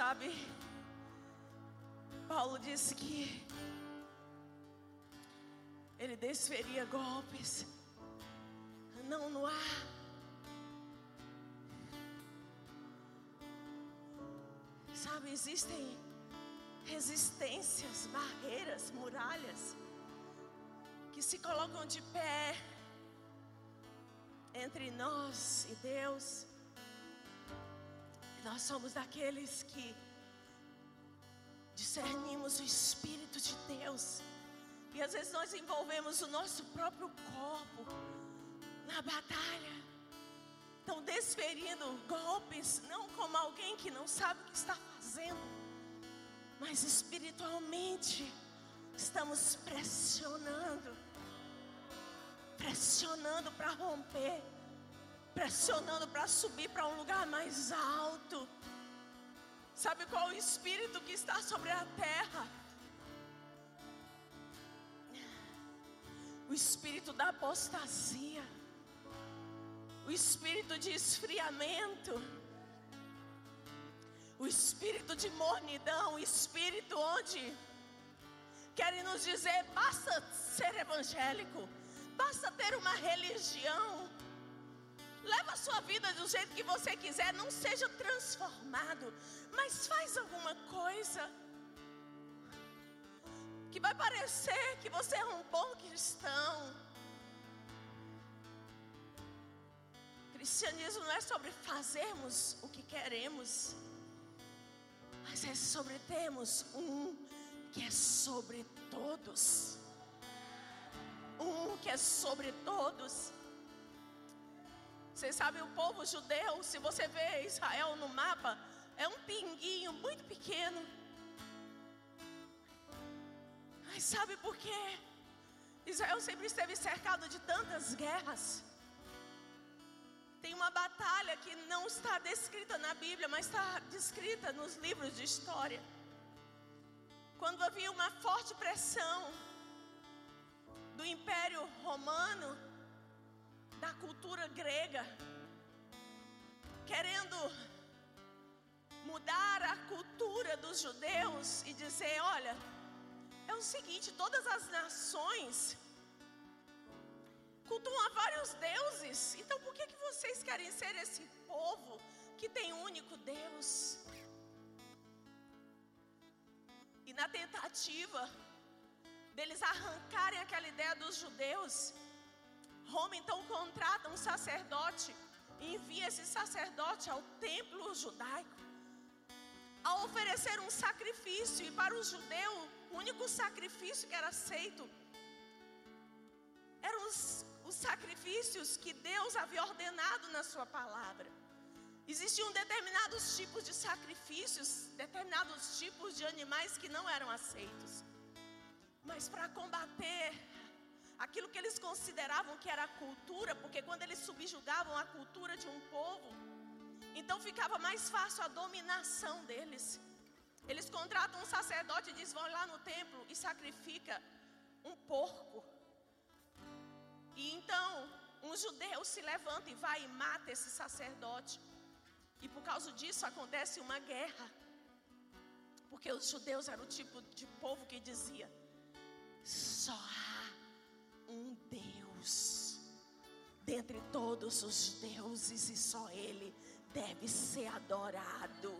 Sabe, Paulo disse que ele desferia golpes, não no ar. Sabe, existem resistências, barreiras, muralhas que se colocam de pé entre nós e Deus. Nós somos daqueles que discernimos o Espírito de Deus. E às vezes nós envolvemos o nosso próprio corpo na batalha. Estão desferindo golpes, não como alguém que não sabe o que está fazendo, mas espiritualmente estamos pressionando pressionando para romper, pressionando para subir para um lugar mais alto. Sabe qual o espírito que está sobre a terra? O espírito da apostasia, o espírito de esfriamento, o espírito de mornidão, o espírito onde querem nos dizer: basta ser evangélico, basta ter uma religião. Leva a sua vida do jeito que você quiser, não seja transformado, mas faz alguma coisa que vai parecer que você é um bom cristão. Cristianismo não é sobre fazermos o que queremos, mas é sobre termos um que é sobre todos um que é sobre todos. Você sabe, o povo judeu, se você vê Israel no mapa, é um pinguinho muito pequeno. Mas sabe por quê? Israel sempre esteve cercado de tantas guerras. Tem uma batalha que não está descrita na Bíblia, mas está descrita nos livros de história. Quando havia uma forte pressão do Império Romano, da cultura grega, querendo mudar a cultura dos judeus e dizer: olha, é o seguinte, todas as nações cultuam a vários deuses, então por que, que vocês querem ser esse povo que tem um único Deus? E na tentativa deles arrancarem aquela ideia dos judeus. Roma então contrata um sacerdote e envia esse sacerdote ao templo judaico a oferecer um sacrifício. E para o judeu, o único sacrifício que era aceito eram os, os sacrifícios que Deus havia ordenado na Sua palavra. Existiam determinados tipos de sacrifícios, determinados tipos de animais que não eram aceitos. Mas para combater aquilo que eles consideravam que era cultura, porque quando eles subjugavam a cultura de um povo, então ficava mais fácil a dominação deles. Eles contratam um sacerdote e diz: vão lá no templo e sacrifica um porco. E então um judeu se levanta e vai e mata esse sacerdote. E por causa disso acontece uma guerra. Porque os judeus eram o tipo de povo que dizia: só há um Deus dentre todos os deuses e só Ele deve ser adorado.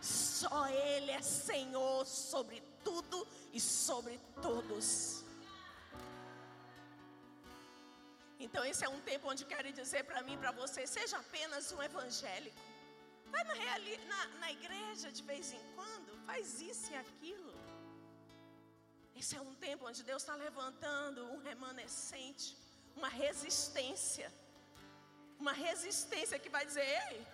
Só Ele é Senhor sobre tudo e sobre todos. Então, esse é um tempo onde quero dizer para mim para você: seja apenas um evangélico. Vai na, na, na igreja de vez em quando, faz isso e aquilo. Esse é um tempo onde Deus está levantando um remanescente, uma resistência. Uma resistência que vai dizer: Ei,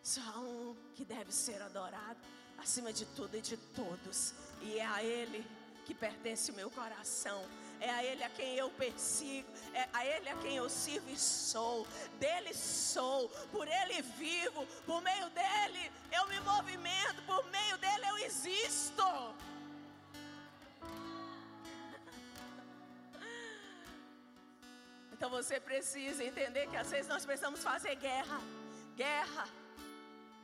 só há um que deve ser adorado, acima de tudo e de todos, e é a Ele que pertence o meu coração é a Ele a quem eu persigo, é a Ele a quem eu sirvo e sou, dele sou, por Ele vivo, por meio dele eu me movimento, por Então você precisa entender que às vezes nós precisamos fazer guerra Guerra.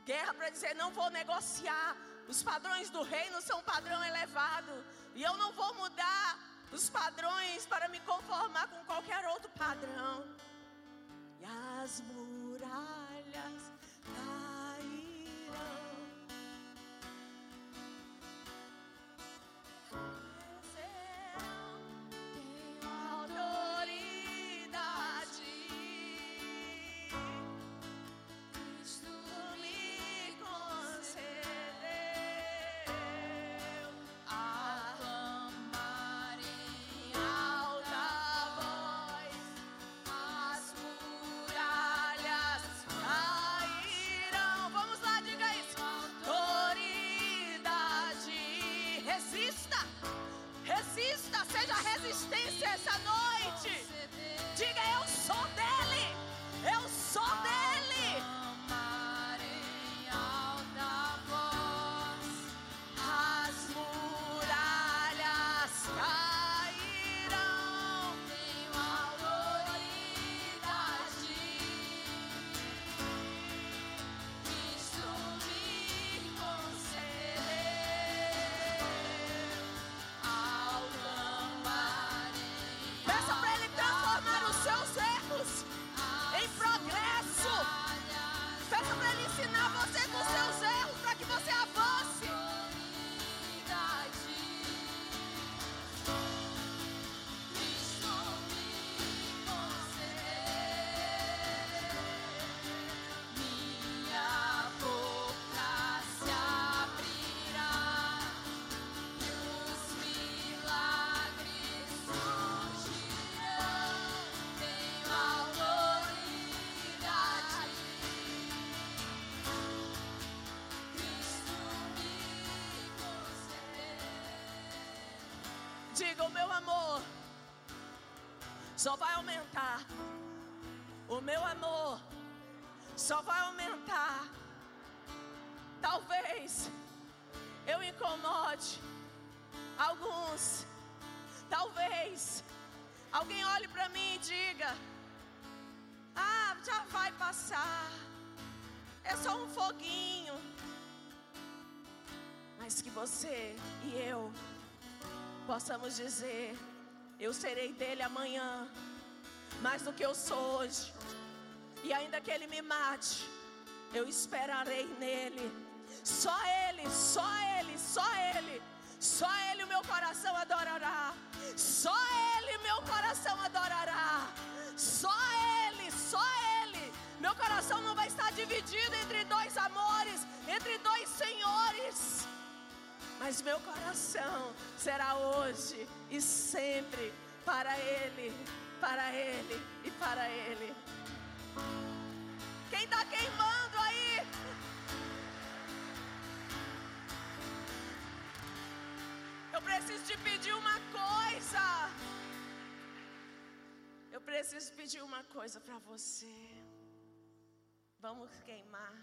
Guerra para dizer: não vou negociar. Os padrões do reino são um padrão elevado. E eu não vou mudar os padrões para me conformar com qualquer outro padrão. Alguém olhe para mim e diga: Ah, já vai passar. É só um foguinho. Mas que você e eu possamos dizer: Eu serei dele amanhã, mais do que eu sou hoje. E ainda que ele me mate, eu esperarei nele. Só ele, só ele, só ele. Só ele o meu coração adorará. Só ele meu coração adorará. Só ele, só ele. Meu coração não vai estar dividido entre dois amores, entre dois senhores. Mas meu coração será hoje e sempre para Ele, para Ele e para Ele. Quem está queimando aí? Eu preciso te pedir uma coisa. Eu preciso pedir uma coisa para você. Vamos queimar.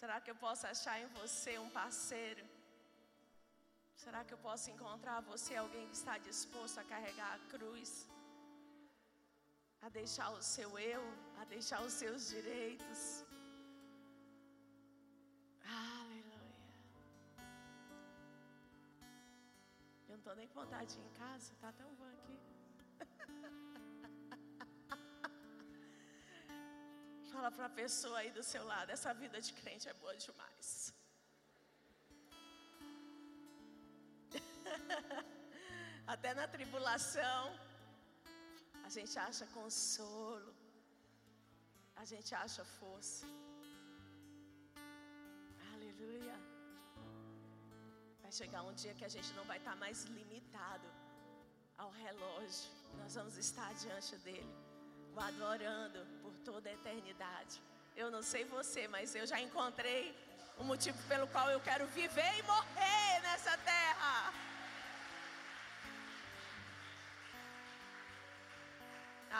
Será que eu posso achar em você um parceiro? Será que eu posso encontrar você alguém que está disposto a carregar a cruz? A deixar o seu eu, a deixar os seus direitos? Estou nem com vontade em casa, tá tão bom aqui. Fala para a pessoa aí do seu lado, essa vida de crente é boa demais. Até na tribulação, a gente acha consolo, a gente acha força. Aleluia. Vai chegar um dia que a gente não vai estar mais limitado ao relógio. Nós vamos estar diante dele, o adorando por toda a eternidade. Eu não sei você, mas eu já encontrei o motivo pelo qual eu quero viver e morrer nessa terra.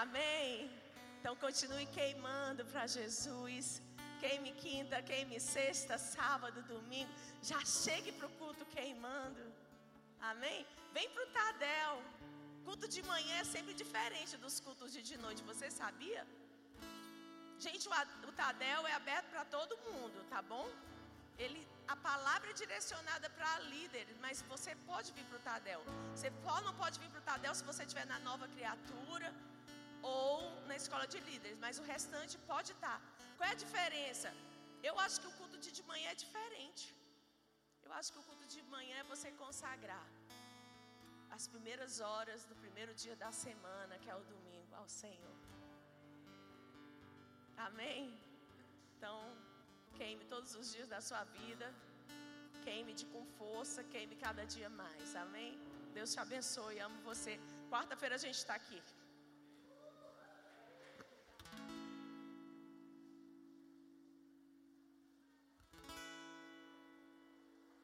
Amém. Então continue queimando para Jesus. Queime quinta, queime sexta, sábado, domingo. Já chegue para o culto queimando. Amém? Vem para o Tadel. Culto de manhã é sempre diferente dos cultos de noite. Você sabia? Gente, o, Tadel é aberto para todo mundo, tá bom? Ele, a palavra é direcionada para líderes, mas você pode vir para o Tadel. Você só não pode vir para o Tadel se você estiver na nova criatura ou na escola de líderes, mas o restante pode estar. Qual é a diferença? Eu acho que o culto de manhã é diferente. Eu acho que o culto de manhã é você consagrar as primeiras horas do primeiro dia da semana, que é o domingo, ao Senhor. Amém? Então, queime todos os dias da sua vida. Queime de com força, queime cada dia mais. Amém? Deus te abençoe, amo você. Quarta-feira a gente está aqui.